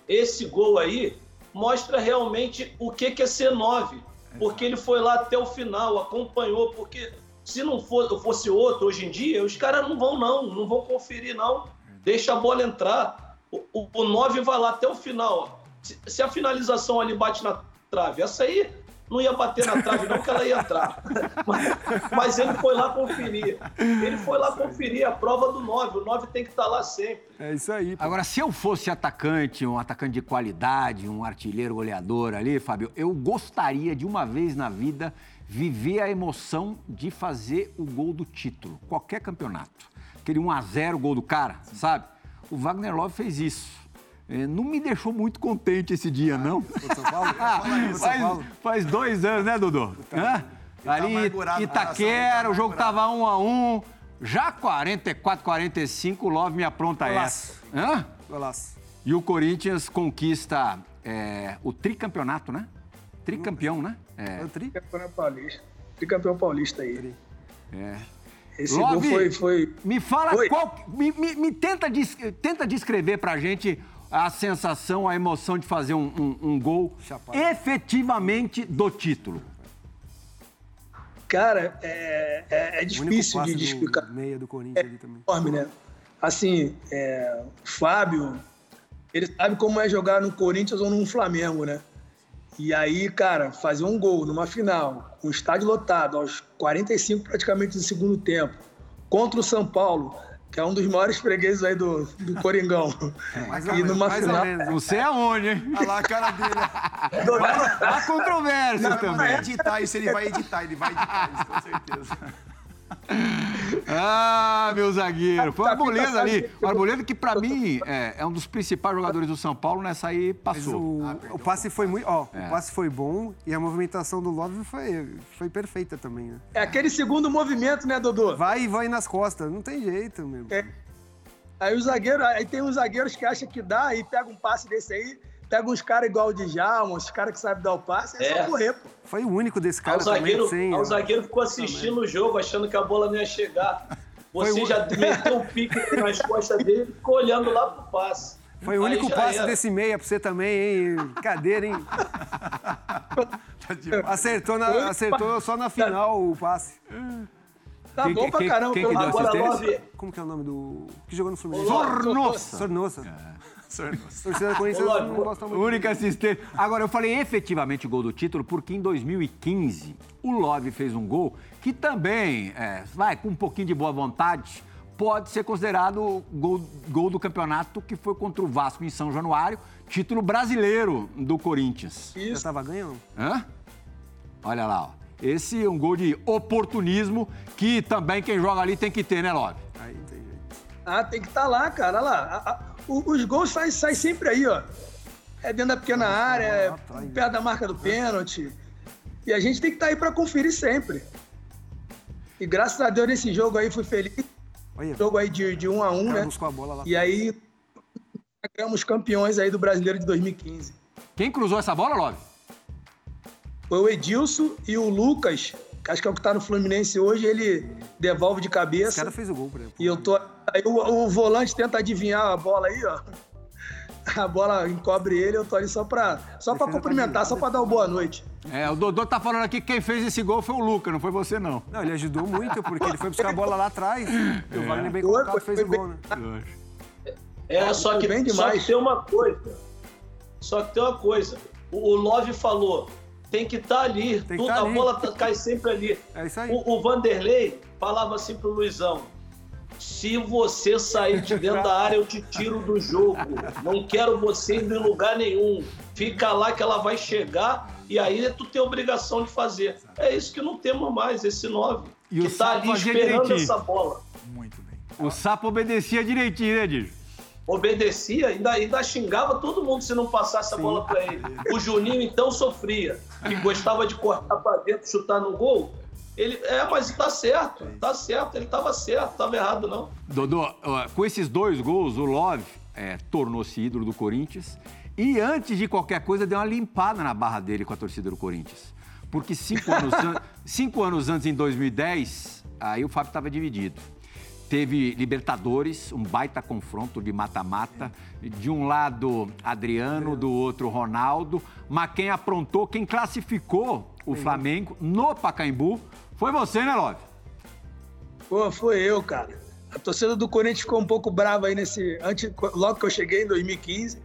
esse gol aí mostra realmente o que que é ser nove. Porque ele foi lá até o final, acompanhou. Porque se não for- fosse outro hoje em dia, os caras não vão não, não vão conferir não. Deixa a bola entrar. O, o, o nove vai lá até o final. Se, se a finalização ali bate na trave, essa aí não ia bater na trave não, que ela ia entrar. Mas, mas ele foi lá conferir. Ele foi lá conferir a prova do nove. O nove tem que estar lá sempre. É isso aí. pô. Agora, se eu fosse atacante, um atacante de qualidade, um artilheiro goleador ali, Fábio, eu gostaria de uma vez na vida viver a emoção de fazer o gol do título, qualquer campeonato. Aquele 1x0 gol do cara, sabe? O Wagner Love fez isso. É, Não me deixou muito contente esse dia, não. São Paulo? Faz, faz dois anos, né, Dudu? Hã? tá Ali, no Itaquera, o jogo tá tava um a um. Já 44, 45, o Love me apronta Golaço. essa. Hã? Golaço. E o Corinthians conquista é, o tricampeonato, né? Tricampeão, né? É. É o tri? Tricampeão paulista. Tricampeão paulista aí. é. Esse Love, gol foi, foi. Me fala Oi. qual. Me, me- me tenta, des- tenta descrever pra gente a sensação, a emoção de fazer um, um- um gol Chapado. efetivamente do título. Cara, é, é, é difícil de, de do explicar. meia do Corinthians ali também. enorme, né? Assim, é, o Fábio, ele sabe como é jogar no Corinthians ou no Flamengo, né? E aí, cara, fazer um gol numa final, com um estádio lotado, aos 45 praticamente do segundo tempo, contra o São Paulo, que é um dos maiores fregueses aí do, do Coringão. É, e numa final. Não sei aonde, hein? Olha lá a cara dele. Há controvérsia Não, também. vai editar isso, ele vai editar, ele vai editar isso, com certeza. Ah, meu zagueiro. Foi o Tá, Arboleda tá, ali. O Arboleda que, pra mim, é, é um dos principais jogadores do São Paulo, nessa aí Mas passou. o, o passe foi muito. Ó, É. o passe foi bom e a movimentação do Love foi, foi perfeita também, né? É aquele segundo movimento, né, Dodô? Vai e vai nas costas, não tem jeito mesmo. É. Aí o zagueiro, aí tem uns zagueiros que acham que dá e pega um passe desse aí, pega uns caras igual o Djalma, uns caras que sabem dar o passe, é, É. só correr, pô. Foi o único desse cara o zagueiro, também o zagueiro ficou assistindo o jogo, achando que a bola não ia chegar. Foi Você o- já meteu um pique nas costas dele e ficou olhando lá pro passe. Foi o Aí único passe era. desse meia pra você também, hein? Cadeira, hein? Acertou, na- acertou só na final o passe. Tá Quem- bom pra quem- caramba, quem pelo que deu. Agora, assistência? Como que é o nome do. Que jogou no Fluminense? Sornossa. Sornossa. Torcida da Corinthians não gosta muito. Única assistência. Agora, eu falei efetivamente gol do título porque em 2015 o Love fez um gol que também, é, vai, com um pouquinho de boa vontade, pode ser considerado gol, gol do campeonato que foi contra o Vasco em São Januário, título brasileiro do Corinthians. Já Isso. tava ganhando? Hã? Olha lá, ó. Esse é um gol de oportunismo que também quem joga ali tem que ter, né, Love? Ah, tem que estar lá, cara. Olha lá. A- a- os gols saem saem sempre aí, ó. É dentro da pequena área, é atrás, né? perto da marca do pênalti. E a gente tem que estar aí pra conferir sempre. E graças a Deus nesse jogo aí fui feliz. Olha, Jogo aí de, de um a um, né? a bola lá. E aí ganhamos campeões aí do Brasileiro de 2015. Quem cruzou essa bola, Love? Foi o Edilson e o Lucas, acho que é o que tá no Fluminense hoje, ele devolve de Esse cabeça. cara fez o gol, por exemplo. E eu tô. Aí o, o volante tenta adivinhar a bola aí, ó. A bola encobre ele, eu tô ali só pra, só pra Defesa cumprimentar, só pra dar uma boa noite. É, o Dodô tá falando aqui que quem fez esse gol foi o Luca, não foi você, não. Não, ele ajudou muito, porque ele foi buscar a bola lá atrás. E o Wagner bem Foi, colocado fez o gol, né? É, só que, Bem só demais. que tem uma coisa. Só que tem uma coisa. O, o Love falou, tem que estar ali. Tem que tudo, tá a ali. bola tá- cai sempre ali. É isso aí. O, o Vanderlei falava assim pro Luizão: se você sair de dentro da área, eu te tiro do jogo. Não quero você indo em lugar nenhum. Fica lá que ela vai chegar e aí tu tem obrigação de fazer. É isso que não temos mais, esse 9. E o que tá Sapo ali esperando direitinho. essa bola. Muito bem. O sapo obedecia direitinho, né, Dijo? Obedecia, ainda, ainda xingava todo mundo se não passasse a bola para ele. O Juninho então sofria, que gostava de cortar para dentro, chutar no gol. Ele, é, mas tá certo, tá certo, ele tava certo, tava errado não. Dodô, com esses dois gols, o Love é, tornou-se ídolo do Corinthians e antes de qualquer coisa deu uma limpada na barra dele com a torcida do Corinthians. Porque cinco anos, an- cinco anos antes, em 2010, aí o Fábio estava dividido. Teve Libertadores, um baita confronto de mata-mata. De um lado, Adriano, do outro, Ronaldo. Mas quem aprontou, quem classificou o Flamengo no Pacaembu foi você, né, Love? Pô, foi eu, cara. A torcida do Corinthians ficou um pouco brava aí nesse. Antes, logo que eu cheguei em 2015.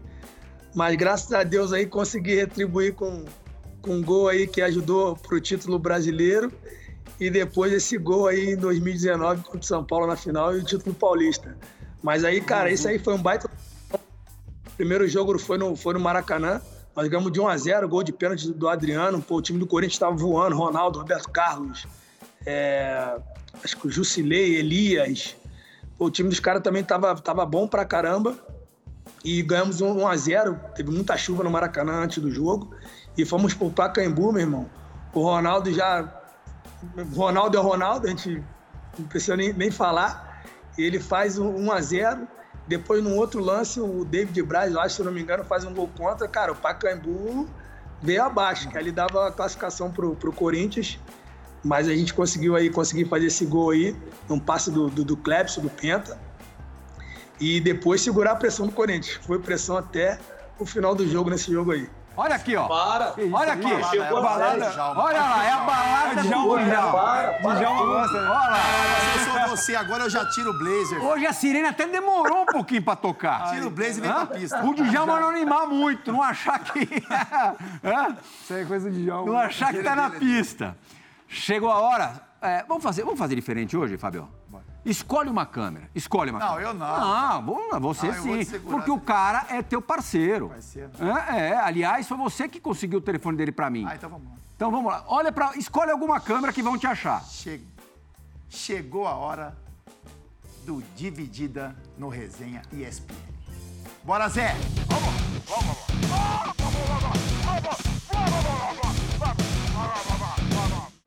Mas graças a Deus aí consegui retribuir com, com um gol aí que ajudou pro título brasileiro. E depois esse gol aí em 2019 contra o São Paulo na final e o título paulista. Mas aí, cara, isso aí foi um baita. Primeiro jogo foi no, foi no Maracanã. Nós ganhamos de 1 a 0 gol de pênalti do Adriano. Pô, o time do Corinthians estava voando. Ronaldo, Roberto Carlos, é, acho que o Jusilei, Elias. Pô, o time dos caras também tava, tava bom pra caramba. E ganhamos um 1 a 0 Teve muita chuva no Maracanã antes do jogo. E fomos pro Pacaembu, meu irmão. O Ronaldo já. Ronaldo é Ronaldo, a gente não precisa nem, nem falar. Ele faz um 1 a 0 Depois, num outro lance, o David Braz, eu acho, se eu não me engano, faz um gol contra. Cara, o Pacaembu veio abaixo, que ali dava a classificação pro, pro Corinthians. Mas a gente conseguiu aí, conseguir fazer esse gol aí, um passe do, do, do do Penta. E depois segurar a pressão do Corinthians. Foi pressão até o final do jogo, nesse jogo aí. Olha aqui, ó. Para. Olha aqui. Balada, Chegou é a balada. Olha lá, é a balada do Djalma, Djalma. Para, para. Djalma gosta? Olha lá. Se eu sou você, agora eu já tiro o blazer. Hoje a sirene até demorou um pouquinho pra tocar. Tira o blazer e vem pra pista. O Djalma não animar muito, não achar que. Hã? Isso aí é coisa de Djalma. Não achar que tá na pista. Chegou a hora. é, vamos, fazer, vamos fazer diferente hoje, Fabio? Escolhe uma câmera. Escolhe uma Não, câmera. eu não. Não, vou- você Ah, sim. Porque o cara é teu parceiro. Parceiro. É, é, aliás, foi você que conseguiu o telefone dele pra mim. Ah, então vamos lá. Então vamos lá. Olha para, escolhe alguma câmera que vão te achar. Che- Chegou a hora do Dividida no Resenha ESPN. Bora, Zé!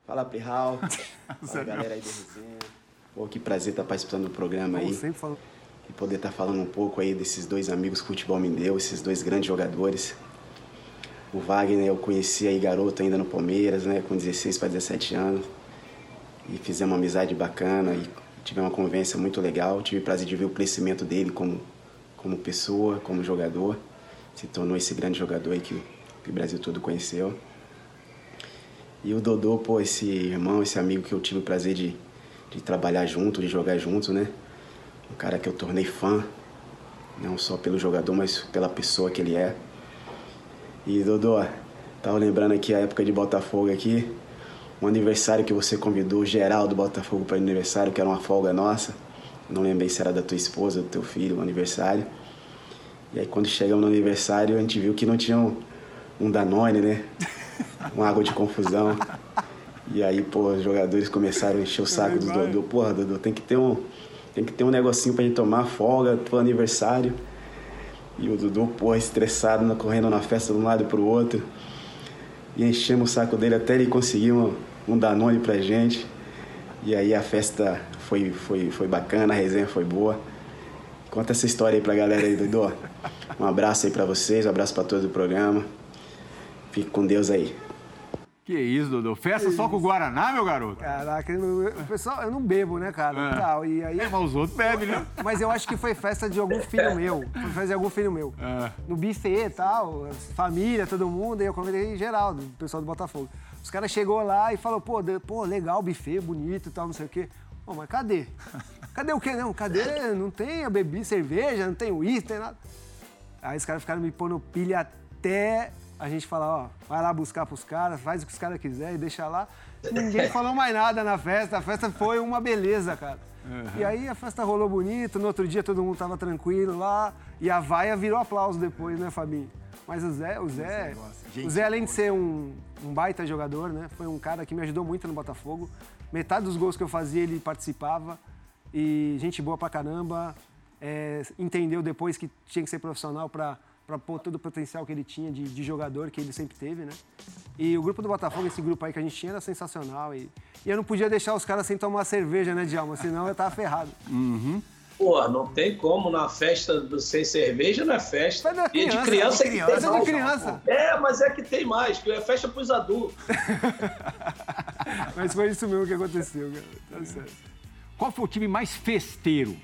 Fala, Prihal. Fala, galera aí do Resenha. Pô, que prazer estar participando do programa aí. falo. E poder estar falando um pouco aí desses dois amigos que o futebol me deu, esses dois grandes jogadores. O Wagner eu conheci aí garoto ainda no Palmeiras, né, com 16 para 17 anos. E fizemos uma amizade bacana e tivemos uma convivência muito legal. Tive o prazer de ver o crescimento dele como, como pessoa, como jogador. Se tornou esse grande jogador aí que, que o Brasil todo conheceu. E o Dodô, pô, esse irmão, esse amigo que eu tive o prazer de, de trabalhar junto, de jogar junto, né? Um cara que eu tornei fã, não só pelo jogador, mas pela pessoa que ele é. E Dodô, tava lembrando aqui a época de Botafogo aqui, um aniversário que você convidou geral do Botafogo para aniversário, que era uma folga nossa. Não lembrei se era da tua esposa, do teu filho, o aniversário. E aí quando chegamos no aniversário, a gente viu que não tinha um, um Danone, né? Uma água de confusão. E aí, pô, os jogadores começaram a encher o saco do Dodô. Porra, Dodô, tem que ter um, tem que ter um negocinho pra gente tomar folga pro aniversário. E o Dudu, porra, estressado, correndo na festa de um lado pro outro. E enchemos o saco dele até ele conseguir um, um Danone pra gente. E aí a festa foi, foi, foi bacana, a resenha foi boa. Conta essa história aí pra galera aí, Dudu. Um abraço aí pra vocês, um abraço pra todo o programa. Fique com Deus aí. Que isso, Dodô? Festa só com o Guaraná, meu garoto? Caraca, eu o pessoal, eu não bebo, né, cara? É. Tal, e aí, É, mas os outros bebem, né? mas eu acho que foi festa de algum filho meu. Foi festa de algum filho meu. É. No buffet e tal, família, todo mundo, e eu convidei geral, do pessoal do Botafogo. Os caras chegou lá e falou, pô, pô, legal, buffet, bonito e tal, não sei o quê. Pô, mas cadê? Cadê o quê? Não, cadê? Não tem a bebida, cerveja, não tem uísque, não tem nada. Aí os caras ficaram me pondo pilha até a gente falar, ó, vai lá buscar pros caras, faz o que os caras quiserem, deixa lá. Ninguém falou mais nada na festa, a festa foi uma beleza, cara. E aí a festa rolou bonito, no outro dia todo mundo tava tranquilo lá, e a vaia virou aplauso depois, né, Fabinho? Mas o Zé, o Zé, o Zé além de ser um, um baita jogador, né, foi um cara que me ajudou muito no Botafogo. Metade dos gols que eu fazia ele participava, e gente boa pra caramba, é, entendeu depois que tinha que ser profissional para para pôr todo o potencial que ele tinha de, de jogador, que ele sempre teve, né? E o grupo do Botafogo, esse grupo aí que a gente tinha, era sensacional. E, e eu não podia deixar os caras sem tomar cerveja, né, Djalma? Senão eu tava ferrado. Pô, não tem como na festa do sem cerveja não é festa. Mas é e de criança, criança é é que criança, tem Coisa mais. de criança. É, mas é que tem mais, que é festa pros adultos. Mas foi isso mesmo que aconteceu, cara. Tá certo. Qual foi o time mais festeiro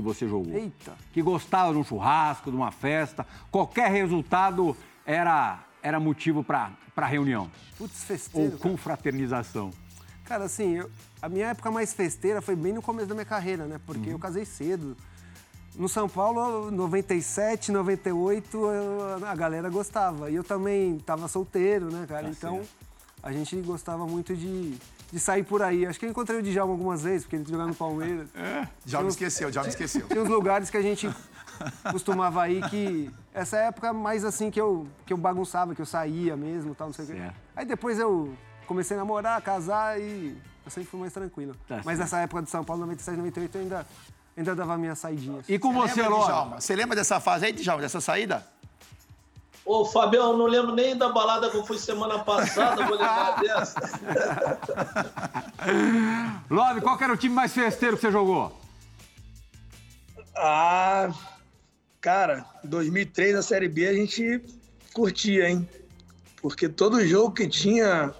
que você jogou? Eita. Que gostava de um churrasco, de uma festa. Qualquer resultado era, era motivo para reunião. Putz, Ou festeiro. cara. confraternização. Cara, assim, eu- a minha época mais festeira foi bem no começo da minha carreira, né? Porque eu casei cedo. No São Paulo, 97, 98, eu- a galera gostava. E eu também tava solteiro, né, cara? então, a gente gostava muito de, de sair por aí. Acho que eu encontrei o Djalma algumas vezes, porque ele jogava no Palmeiras. Já me esqueceu, já me esqueceu. Tinha uns lugares que a gente costumava ir que... Essa época mais assim que eu, que eu bagunçava, que eu saía mesmo, tal, não sei o quê. Aí depois eu comecei a namorar, casar e eu sempre fui mais tranquilo. Tá Mas nessa época de São Paulo, 97, 98, eu ainda, ainda dava minhas saidinhas. E com você, lembra, Ló? Você lembra dessa fase aí, Djalma, dessa saída? Ô, Fabião, eu não lembro nem da balada que eu fui semana passada, vou lembrar dessa. Love, qual que era o time mais festeiro que você jogou? Ah, cara, 2003 na Série B a gente curtia, hein? Porque todo jogo que tinha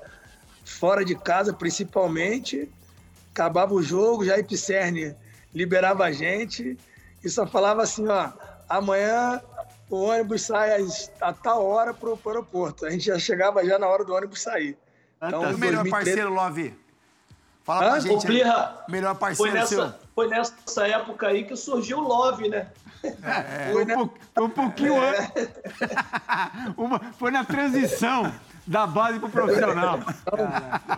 fora de casa, principalmente, acabava o jogo, já Ipicerne liberava a gente e só falava assim, ó, amanhã o ônibus sai a tal hora pro, pro aeroporto. A gente já chegava já na hora do ônibus sair. Então, o melhor 2013... parceiro, Love? Fala Hã? pra gente. Plirra, melhor parceiro foi nessa, seu. Foi nessa época aí que surgiu o Love, né? É, foi, um, um pouquinho é. antes. Uma, foi na transição da base pro profissional.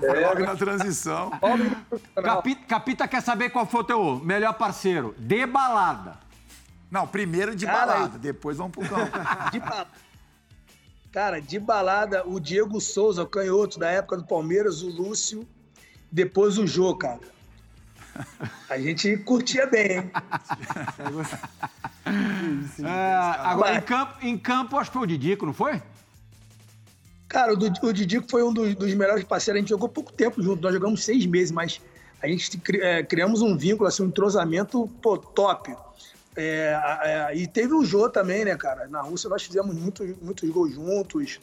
É, logo na transição. Capita, Capita quer saber qual foi o teu melhor parceiro. De balada. Não, primeiro de Cara, balada, depois vamos pro campo. De balada. Cara, de balada, o Diego Souza, o canhoto da época do Palmeiras, o Lúcio, depois o Jô, cara. A gente curtia bem, hein? é, agora, em campo, em campo, acho que foi o Didico, não foi? Cara, o, o Didico foi um dos, dos, melhores parceiros. A gente jogou pouco tempo junto, nós jogamos seis meses, mas a gente é, criamos um vínculo, assim, um entrosamento pô, top. É, é, e teve o Jô também, né, cara? Na Rússia nós fizemos muitos, muitos gols juntos.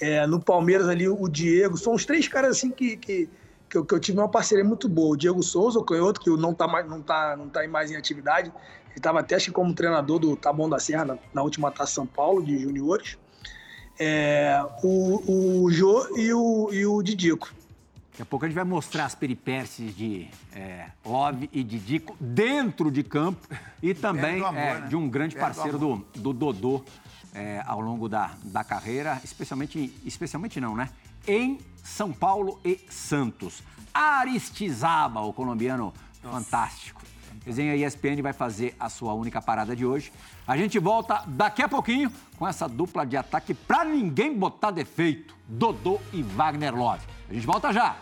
É, no Palmeiras ali, o Diego. São os três caras assim que, que, que, eu, que eu tive uma parceria muito boa. O Diego Souza, o canhoto, que não tá, mais, não tá, não tá mais em atividade. Ele estava até acho, como treinador do Taboão da Serra na, na última Taça São Paulo de juniores. É, o, o Jô e o, e o Didico. Daqui a pouco a gente vai mostrar as peripécias de é, Love e Didico dentro de campo e também amor, é, né? de um grande parceiro do, do Dodô é, ao longo da, da carreira, especialmente, especialmente não, né? Em São Paulo e Santos. Aristizaba, o colombiano Nossa. fantástico. Resenha ESPN vai fazer a sua única parada de hoje. A gente volta daqui a pouquinho com essa dupla de ataque pra ninguém botar defeito. Dodô e Wagner Love. A gente volta já.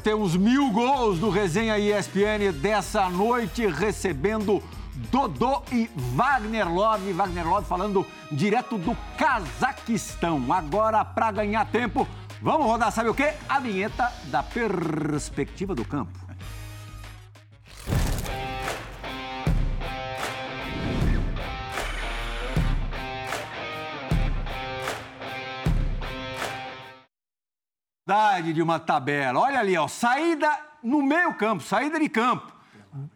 Ter uns mil gols do Resenha ESPN dessa noite, recebendo Dodô e Wagner Love. Wagner Love falando direto do Cazaquistão. Agora, para ganhar tempo, vamos rodar, sabe o quê? A vinheta da perspectiva do campo. De uma tabela. Olha ali, ó, saída no meio campo, saída de campo.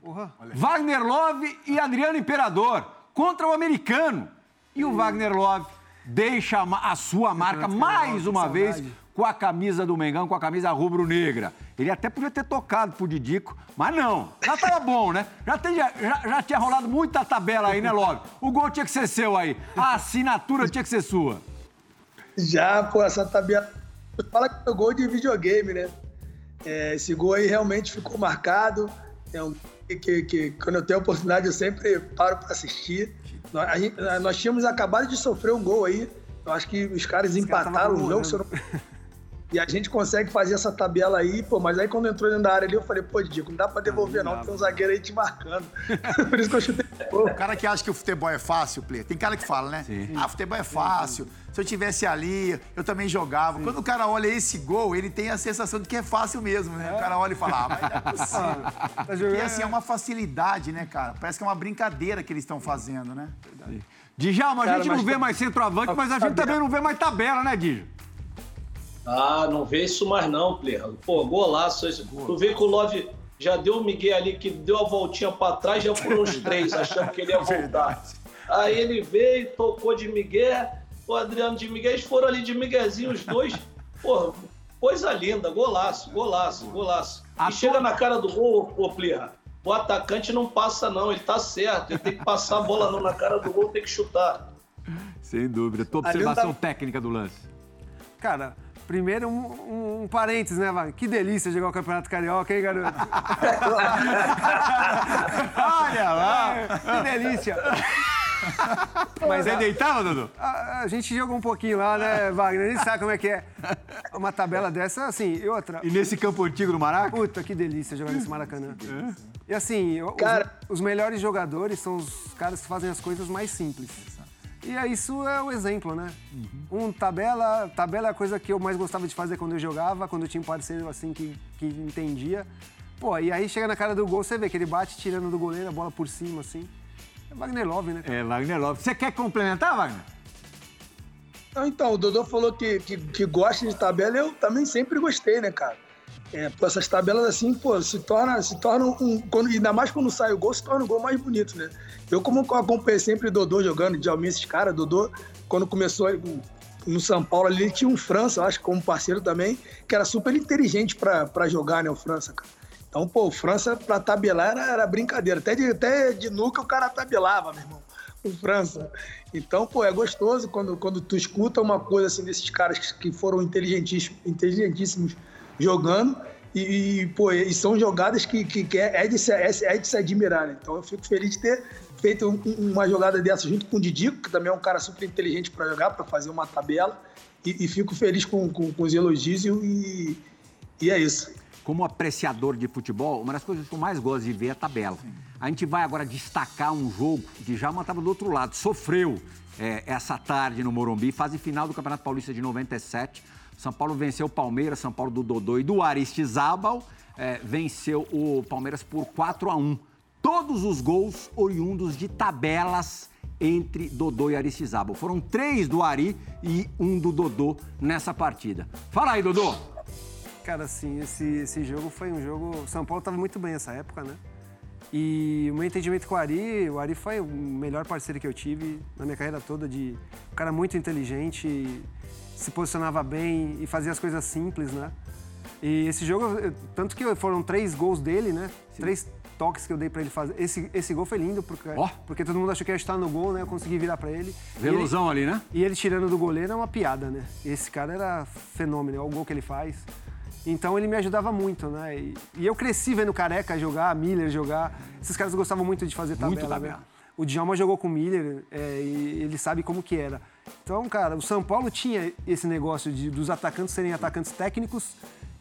Porra, Wagner Love e Adriano Imperador contra o americano. E o Wagner Love deixa a sua marca mais uma vez com a camisa do Mengão, com a camisa rubro-negra. Ele até podia ter tocado pro Didico, mas não. Já tava bom, né? Já, tem, já, já tinha rolado muita tabela aí, né, Love? O gol tinha que ser seu aí. A assinatura tinha que ser sua. Já, pô, essa tabela fala que é gol de videogame, né? É, esse gol aí realmente ficou marcado. É um que, que, quando eu tenho a oportunidade eu sempre paro para assistir. Nós, nós, tínhamos acabado de sofrer um gol aí. Eu acho que os caras Esse empataram cara o jogo. E a gente consegue fazer essa tabela aí, pô, mas aí quando entrou dentro da área ali, eu falei, pô, Diego, não dá pra devolver não, não tem um zagueiro aí te marcando. Por isso que eu chutei. O cara que acha que o futebol é fácil, Plê, tem cara que fala, né? Sim. Ah, futebol é fácil. Se eu tivesse ali, eu também jogava. Sim. Quando o cara olha esse gol, ele tem a sensação de que é fácil mesmo, né? É. O cara olha e fala, ah, mas não é possível. Tá e assim, é uma facilidade, né, cara? Parece que é uma brincadeira que eles estão fazendo, né? Verdade. Djalma, a gente não vê mais centroavante, mas a gente também não vê mais tabela, né, Djalma? Ah, não vê isso mais não, player. Pô, golaço. Tu vê que o Love já deu o Miguel ali, que deu a voltinha para trás, já foram os três, achando que ele ia voltar. Aí ele veio, tocou de Miguel, o Adriano de Miguel, eles foram ali de Miguelzinho, os dois. Pô, coisa linda, golaço, golaço, golaço. E chega na cara do gol, ô Plirra, o atacante não passa não, ele tá certo, ele tem que passar a bola não na cara do gol, tem que chutar. Sem dúvida. Tua observação técnica do lance. Cara, Primeiro, um, um, parênteses, né, Wagner? Que delícia jogar o Campeonato Carioca, hein, garoto? Olha lá! Que delícia! Mas é deitava, Dudu? A, a gente jogou um pouquinho lá, né, Wagner? A gente sabe como é que é. Uma tabela dessa, assim, e outra. E nesse campo antigo do Maraca? Puta, que delícia jogar nesse Maracanã. E assim, os- Cara- os, melhores jogadores são os caras que fazem as coisas mais simples. E aí isso é o exemplo, né? Um tabela, tabela é a coisa que eu mais gostava de fazer quando eu jogava, quando eu tinha um parceiro assim que, que entendia. Pô, e aí chega na cara do gol, você vê que ele bate tirando do goleiro a bola por cima, assim. É Wagner Love, né? É, Wagner Lopes. Você quer complementar, Wagner? Então, o Dodô falou que, que, que gosta de tabela, eu também sempre gostei, né, cara? É, pô, essas tabelas assim, pô, se torna, se torna um. Quando, ainda mais quando sai o gol, se torna o gol mais bonito, né? Eu, como acompanhei sempre o Dodô jogando, de Almir, esses caras, Dodô, quando começou no São Paulo ali, ele tinha um França, eu acho, como parceiro também, que era super inteligente pra jogar, né, o França, cara. Então, pô, o França pra tabelar era, era brincadeira. Até de, até de nuca o cara tabelava, meu irmão. O França. Então, pô, é gostoso quando, quando tu escuta uma coisa assim desses caras que, que foram inteligentíssimos, inteligentíssimos jogando e, e, pô, e são jogadas que, que, que é, é de se, é, é de se admirar, né? Então eu fico feliz de ter feito um- uma jogada dessa junto com o Didico, que também é um cara super inteligente para jogar, para fazer uma tabela. E, e fico feliz com, com, com os elogios e, e é isso. Como apreciador de futebol, uma das coisas que eu mais gosto de ver é a tabela. A gente vai agora destacar um jogo que já estava do outro lado, sofreu é, essa tarde no Morumbi, fase final do Campeonato Paulista de 97. São Paulo venceu o Palmeiras, São Paulo do Dodô e do Aristizábal, é, venceu o Palmeiras por 4 a 1 Todos os gols oriundos de tabelas entre Dodô e Aristizábal. Foram três do Ari e um do Dodô nessa partida. Fala aí, Dodô. Cara, assim, esse, esse jogo foi um jogo. São Paulo estava muito bem nessa época, né? E o meu entendimento com o Ari, o Ari foi o melhor parceiro que eu tive na minha carreira toda, de um cara muito inteligente, se posicionava bem e fazia as coisas simples, né? E esse jogo, tanto que foram três gols dele, né? Três toques que eu dei pra ele fazer. Esse, esse gol foi lindo, porque, Ó. porque todo mundo achou que ia estar no gol, né? Eu consegui virar pra ele. E ele- Velozão ali, né? e ele tirando do goleiro é uma piada, né? Esse cara era fenômeno, olha o gol que ele faz. Então ele me ajudava muito, né? E, e eu cresci vendo Careca jogar, Miller jogar. Esses caras gostavam muito de fazer tabela. Muito tabela. Né? O Djalma jogou com o Miller é, e ele sabe como que era. Então, cara, o São Paulo tinha esse negócio de, dos atacantes serem atacantes técnicos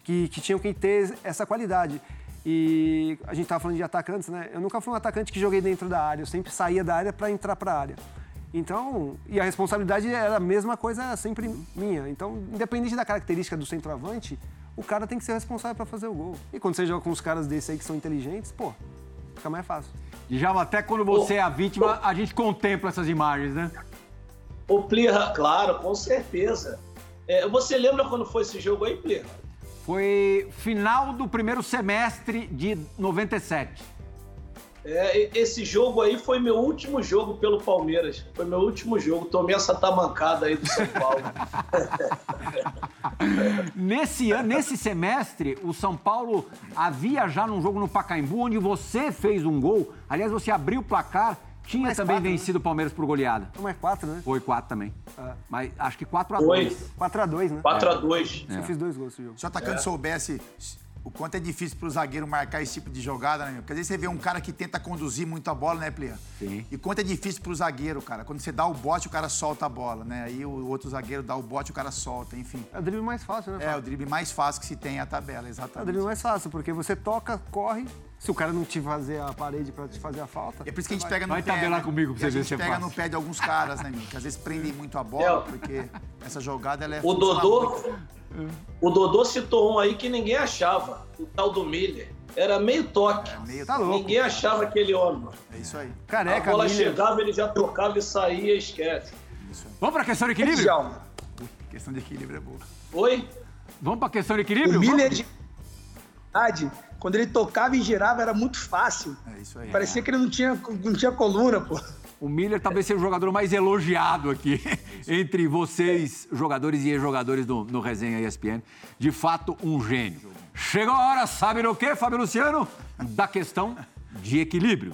que, que tinham que ter essa qualidade. E a gente tava falando de atacantes, né? Eu nunca fui um atacante que joguei dentro da área. Eu sempre saía da área para entrar para a área. Então, e a responsabilidade era a mesma coisa sempre minha. Então, independente da característica do centroavante, o cara tem que ser responsável para fazer o gol. E quando você joga com os caras desses aí que são inteligentes, pô, fica mais fácil. Já até quando você é a vítima, a gente contempla essas imagens, né? O Plirra, claro, com certeza. É, você lembra quando foi esse jogo aí, Plirra? Foi final do primeiro semestre de 97. É, esse jogo aí foi meu último jogo pelo Palmeiras. Foi meu último jogo. Tomei essa tamancada aí do São Paulo. Nesse, ano, nesse semestre, o São Paulo havia já num jogo no Pacaembu, onde você fez um gol. Aliás, você abriu o placar, tinha Mais também quatro, né? vencido o Palmeiras por goleada. Então, mais quatro, né? Foi quatro também. É. Mas acho que 4 a Foi. 2 4x2, né? 4x2. Eu fiz dois gols esse jogo. Se o atacante soubesse o quanto é difícil pro zagueiro marcar esse tipo de jogada, né, meu? Porque às vezes você vê um cara que tenta conduzir muito a bola, né, Plea? Sim. E quanto é difícil pro zagueiro, cara. Quando você dá o bote, o cara solta a bola, né? Aí o outro zagueiro dá o bote, o cara solta, enfim. É o drible mais fácil, né? É, Fábio? o drible mais fácil que se tem é a tabela, É o exatamente. drible mais fácil, porque você toca, corre. Se o cara não te fazer a parede pra te fazer a falta. É por isso que a gente pega no Vai pé. tabelar né? comigo pra E você a ver gente se é pega fácil. no pé de alguns caras, né, meu? Que às vezes prendem muito a bola, É. porque essa jogada ela é. O Dodô, o Dodô citou um aí que ninguém achava. O tal do Miller. Era meio toque. É meio Tá louco. Ninguém achava aquele homem. É isso aí. Careca, a bola Miller. chegava, ele já tocava e saía, esquece. Vamos para a questão de equilíbrio? Questão de equilíbrio é boa. Oi? Vamos para a questão de O equilíbrio? Miller de verdade, quando ele tocava e girava era muito fácil. É isso aí. Parecia que ele não tinha, não tinha coluna, pô. O Miller talvez seja o jogador mais elogiado aqui entre vocês, jogadores e ex-jogadores do, no Resenha ESPN. De fato, um gênio. Chegou a hora, sabe no quê, Fábio Luciano? Da questão de equilíbrio.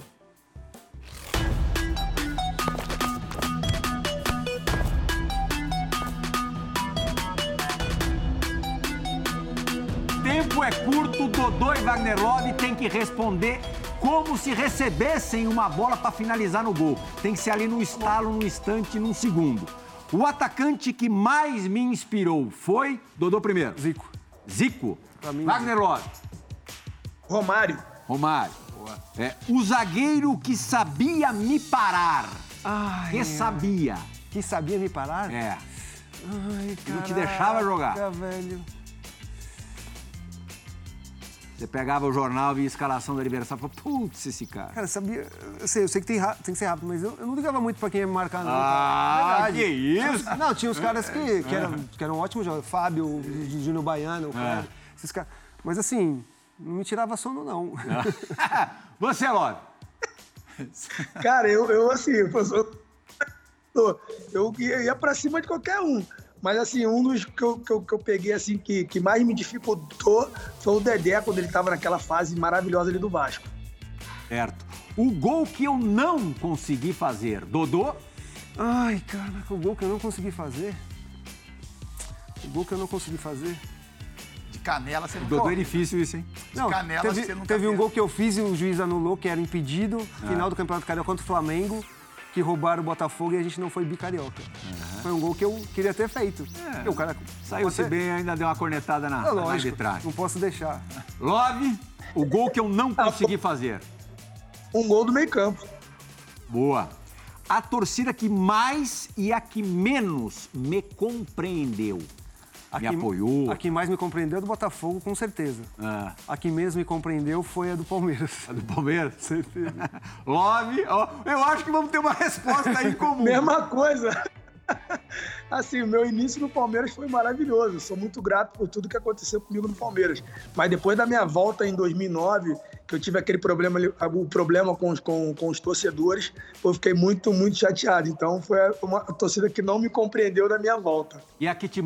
Tempo é curto, Dodô e Wagner Love têm que responder como se recebessem uma bola para finalizar no gol. Tem que ser ali no estalo, num instante, num segundo. O atacante que mais me inspirou foi Dodô primeiro. Zico. Zico. Pra mim, Wagner Love. Romário. Romário. É, o zagueiro que sabia me parar. Ai, Que sabia. que sabia me parar? É. Ai, Não te deixava jogar. caraca, velho. Você pegava o jornal, via a escalação do adversário e falava, putz, esse cara. Cara, sabia. Eu sei, eu sei que tem, ra- tem que ser rápido, mas eu, eu não ligava muito pra quem ia me marcar, não. Ah, cara. que isso? Não, tinha os caras que, que, eram, que eram ótimos jogadores. Fábio, o Júnior Baiano, o cara, esses caras. Mas assim, não me tirava sono, não. Você, Love. Cara, eu, eu assim, eu, eu ia, ia pra cima de qualquer um. Mas assim, um dos que eu, que eu, que eu peguei assim, que, que mais me dificultou foi o Dedé, quando ele tava naquela fase maravilhosa ali do Vasco. Certo. O gol que eu não consegui fazer. Dodô. Ai, caraca, o gol que eu não consegui fazer. O gol que eu não consegui fazer. De canela você não Dodô é corre. difícil isso, hein? Não, canela teve, você nunca teve um gol que eu fiz e o juiz anulou, que era impedido, Ah. final do Campeonato Carioca contra o Flamengo, que roubaram o Botafogo e a gente não foi bicarioca. Foi um gol que eu queria ter feito. É. O cara Saiu-se bem, ainda deu uma cornetada na, É na lógico, arbitragem. não posso deixar. Love, o gol que eu não consegui fazer. Um gol do meio campo. Boa. A torcida que mais e a que menos me compreendeu. Me apoiou. A que mais me compreendeu é do Botafogo, com certeza. Ah, A que menos me compreendeu foi a do Palmeiras. a do Palmeiras? Love, ó, eu acho que vamos ter uma resposta aí em comum. Mesma coisa. Assim, o meu início no Palmeiras foi maravilhoso. Sou muito grato por tudo que aconteceu comigo no Palmeiras. Mas depois da minha volta em 2009, que eu tive aquele problema, ali, o problema com os, com, com os torcedores, eu fiquei muito, muito chateado. Então foi uma torcida que não me compreendeu da minha volta. E a que te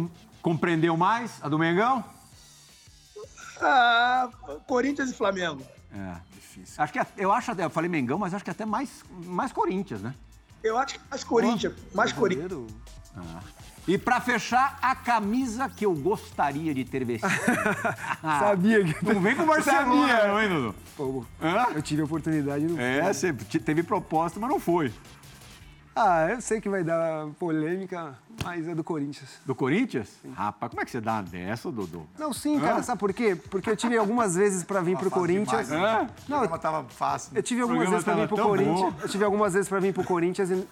compreendeu mais? A do Mengão? Ah, Corinthians e Flamengo. É. Difícil. Acho que, é- eu acho até, eu falei Mengão, mas acho que até mais, mais Corinthians, né? Eu acho que mais Corinthians, mais Corinthians. Brasileiro? E pra fechar, a camisa que eu gostaria de ter vestido. Sabia que. Não vem com Barcelona, Sabia. não, hein, Dudu? Eu tive a oportunidade no. É, você te- teve proposta, mas não foi. Ah, eu sei que vai dar polêmica, mas é do Corinthians. Do Corinthians? Rapaz, como é que você dá uma dessa, Dudu? Não, sim, cara, sabe por quê? Porque eu tive algumas vezes pra vir pro Corinthians. demais, né? É? O programa tava fácil. né? Eu tive algumas vezes pra vir pro Corinthians. bom. Eu tive algumas vezes pra vir pro Corinthians e,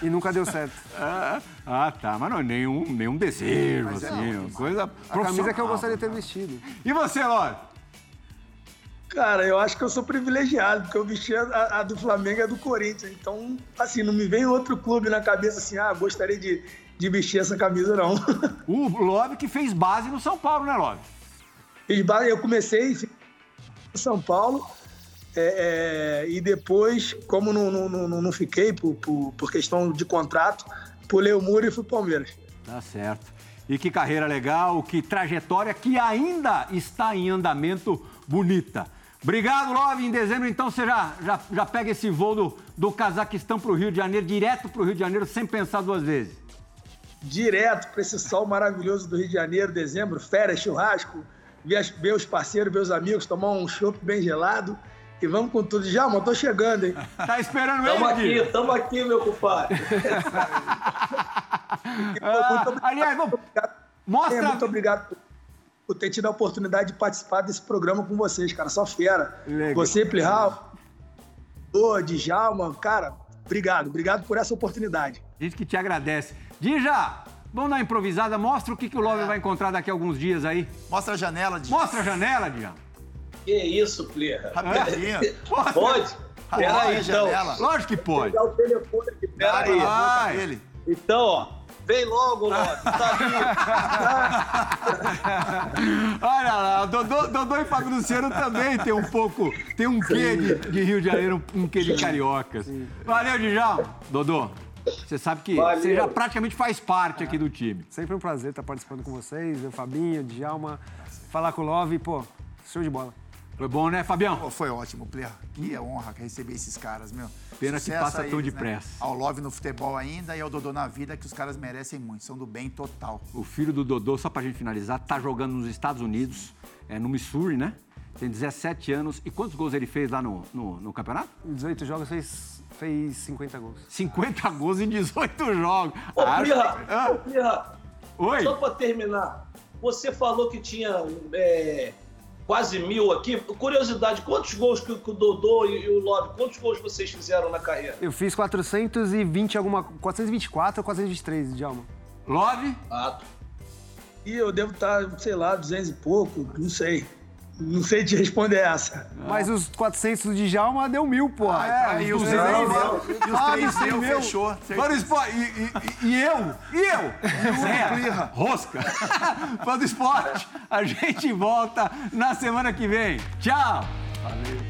e nunca deu certo. Ah, ah, tá, mas não é nenhum, nenhum desejo, assim, uma coisa A camisa que eu gostaria de ter vestido. E você, Lore? Cara, eu acho que eu sou privilegiado, porque eu vesti a, a do Flamengo e a do Corinthians. Então, assim, não me vem outro clube na cabeça assim, ah, gostaria de, de vestir essa camisa, não. O Love que fez base no São Paulo, né, Love? Fiz base- Eu comecei em São Paulo, é, é, e depois, como não, não, não, não fiquei por, por, por questão de contrato, pulei o muro e fui Palmeiras. Tá certo. E que carreira legal, que trajetória que ainda está em andamento bonita. Obrigado, Love. Em dezembro, então, você já, já, já pega esse voo do, do Cazaquistão para o Rio de Janeiro, direto para o Rio de Janeiro, sem pensar duas vezes. Direto para esse sol maravilhoso do Rio de Janeiro, dezembro, férias, churrasco, ver, ver os parceiros, ver os amigos, tomar um chopp bem gelado. E vamos com tudo. Já, mas tô chegando, hein? Tá esperando Tamo ele, aqui, Gui? tamo aqui, meu compadre. Ah, aliás, vamos, É, mostra... muito obrigado por- ter tido a oportunidade de participar desse programa com vocês, cara. Só fera. Legal. Você, Plihal, ô, Djalma, cara, obrigado. Obrigado por essa oportunidade. A gente que te agradece. Dija, vamos dar uma improvisada, mostra o que, que o Love vai encontrar daqui a alguns dias aí. Mostra a janela de. Mostra a janela, Dija. Que isso, Plirra? Rapidinho. Pode? Olha Peraí, a então. janela. Lógico que pode. Dá o telefone aqui. Peraí. Então, ó, vem logo, Love. Tá vindo. Olha lá, Dodô, Dodô e Fábio Luciano também tem um pouco, tem um quê de, de Rio de Janeiro, um quê de cariocas. Valeu, Djalma. Dodô, você sabe que Valeu. você já praticamente faz parte aqui do time. Sempre um prazer estar participando com vocês, eu, Fabinho, Djalma, falar com o Love, pô, show de bola. Foi bom, né, Fabião? Pô, foi ótimo, Player. Que honra receber esses caras, meu. Pena que Sucesso passa a tão eles, depressa. Né? Ao Love no futebol ainda e ao Dodô na vida, que os caras merecem muito. São do bem total. O filho do Dodô, só pra gente finalizar, tá jogando nos Estados Unidos, é, no Missouri, né? tem 17 anos. E quantos gols ele fez lá no, no, no campeonato? Em 18 jogos fez, fez 50 gols. 50 gols em 18 jogos. Ô, Acho- Ah, ô, Plirra, Oi? só pra terminar, você falou que tinha é, quase mil aqui. Curiosidade, quantos gols que, o Dodô e, e o Love, quantos gols vocês fizeram na carreira? Eu fiz 420 alguma... 424 ou 423, Djalma. Love? Ah, E eu devo estar, sei lá, 200 e pouco, não sei. Não sei te responder essa. Mas os 400 do Djalma deu mil, pô. Ah, e os os três três meu, e os Ah, três esse meu meu. fechou. Do esporte. E, e- e eu? E eu? Zé, rosca. Fã do esporte. A gente volta na semana que vem. Tchau. Valeu.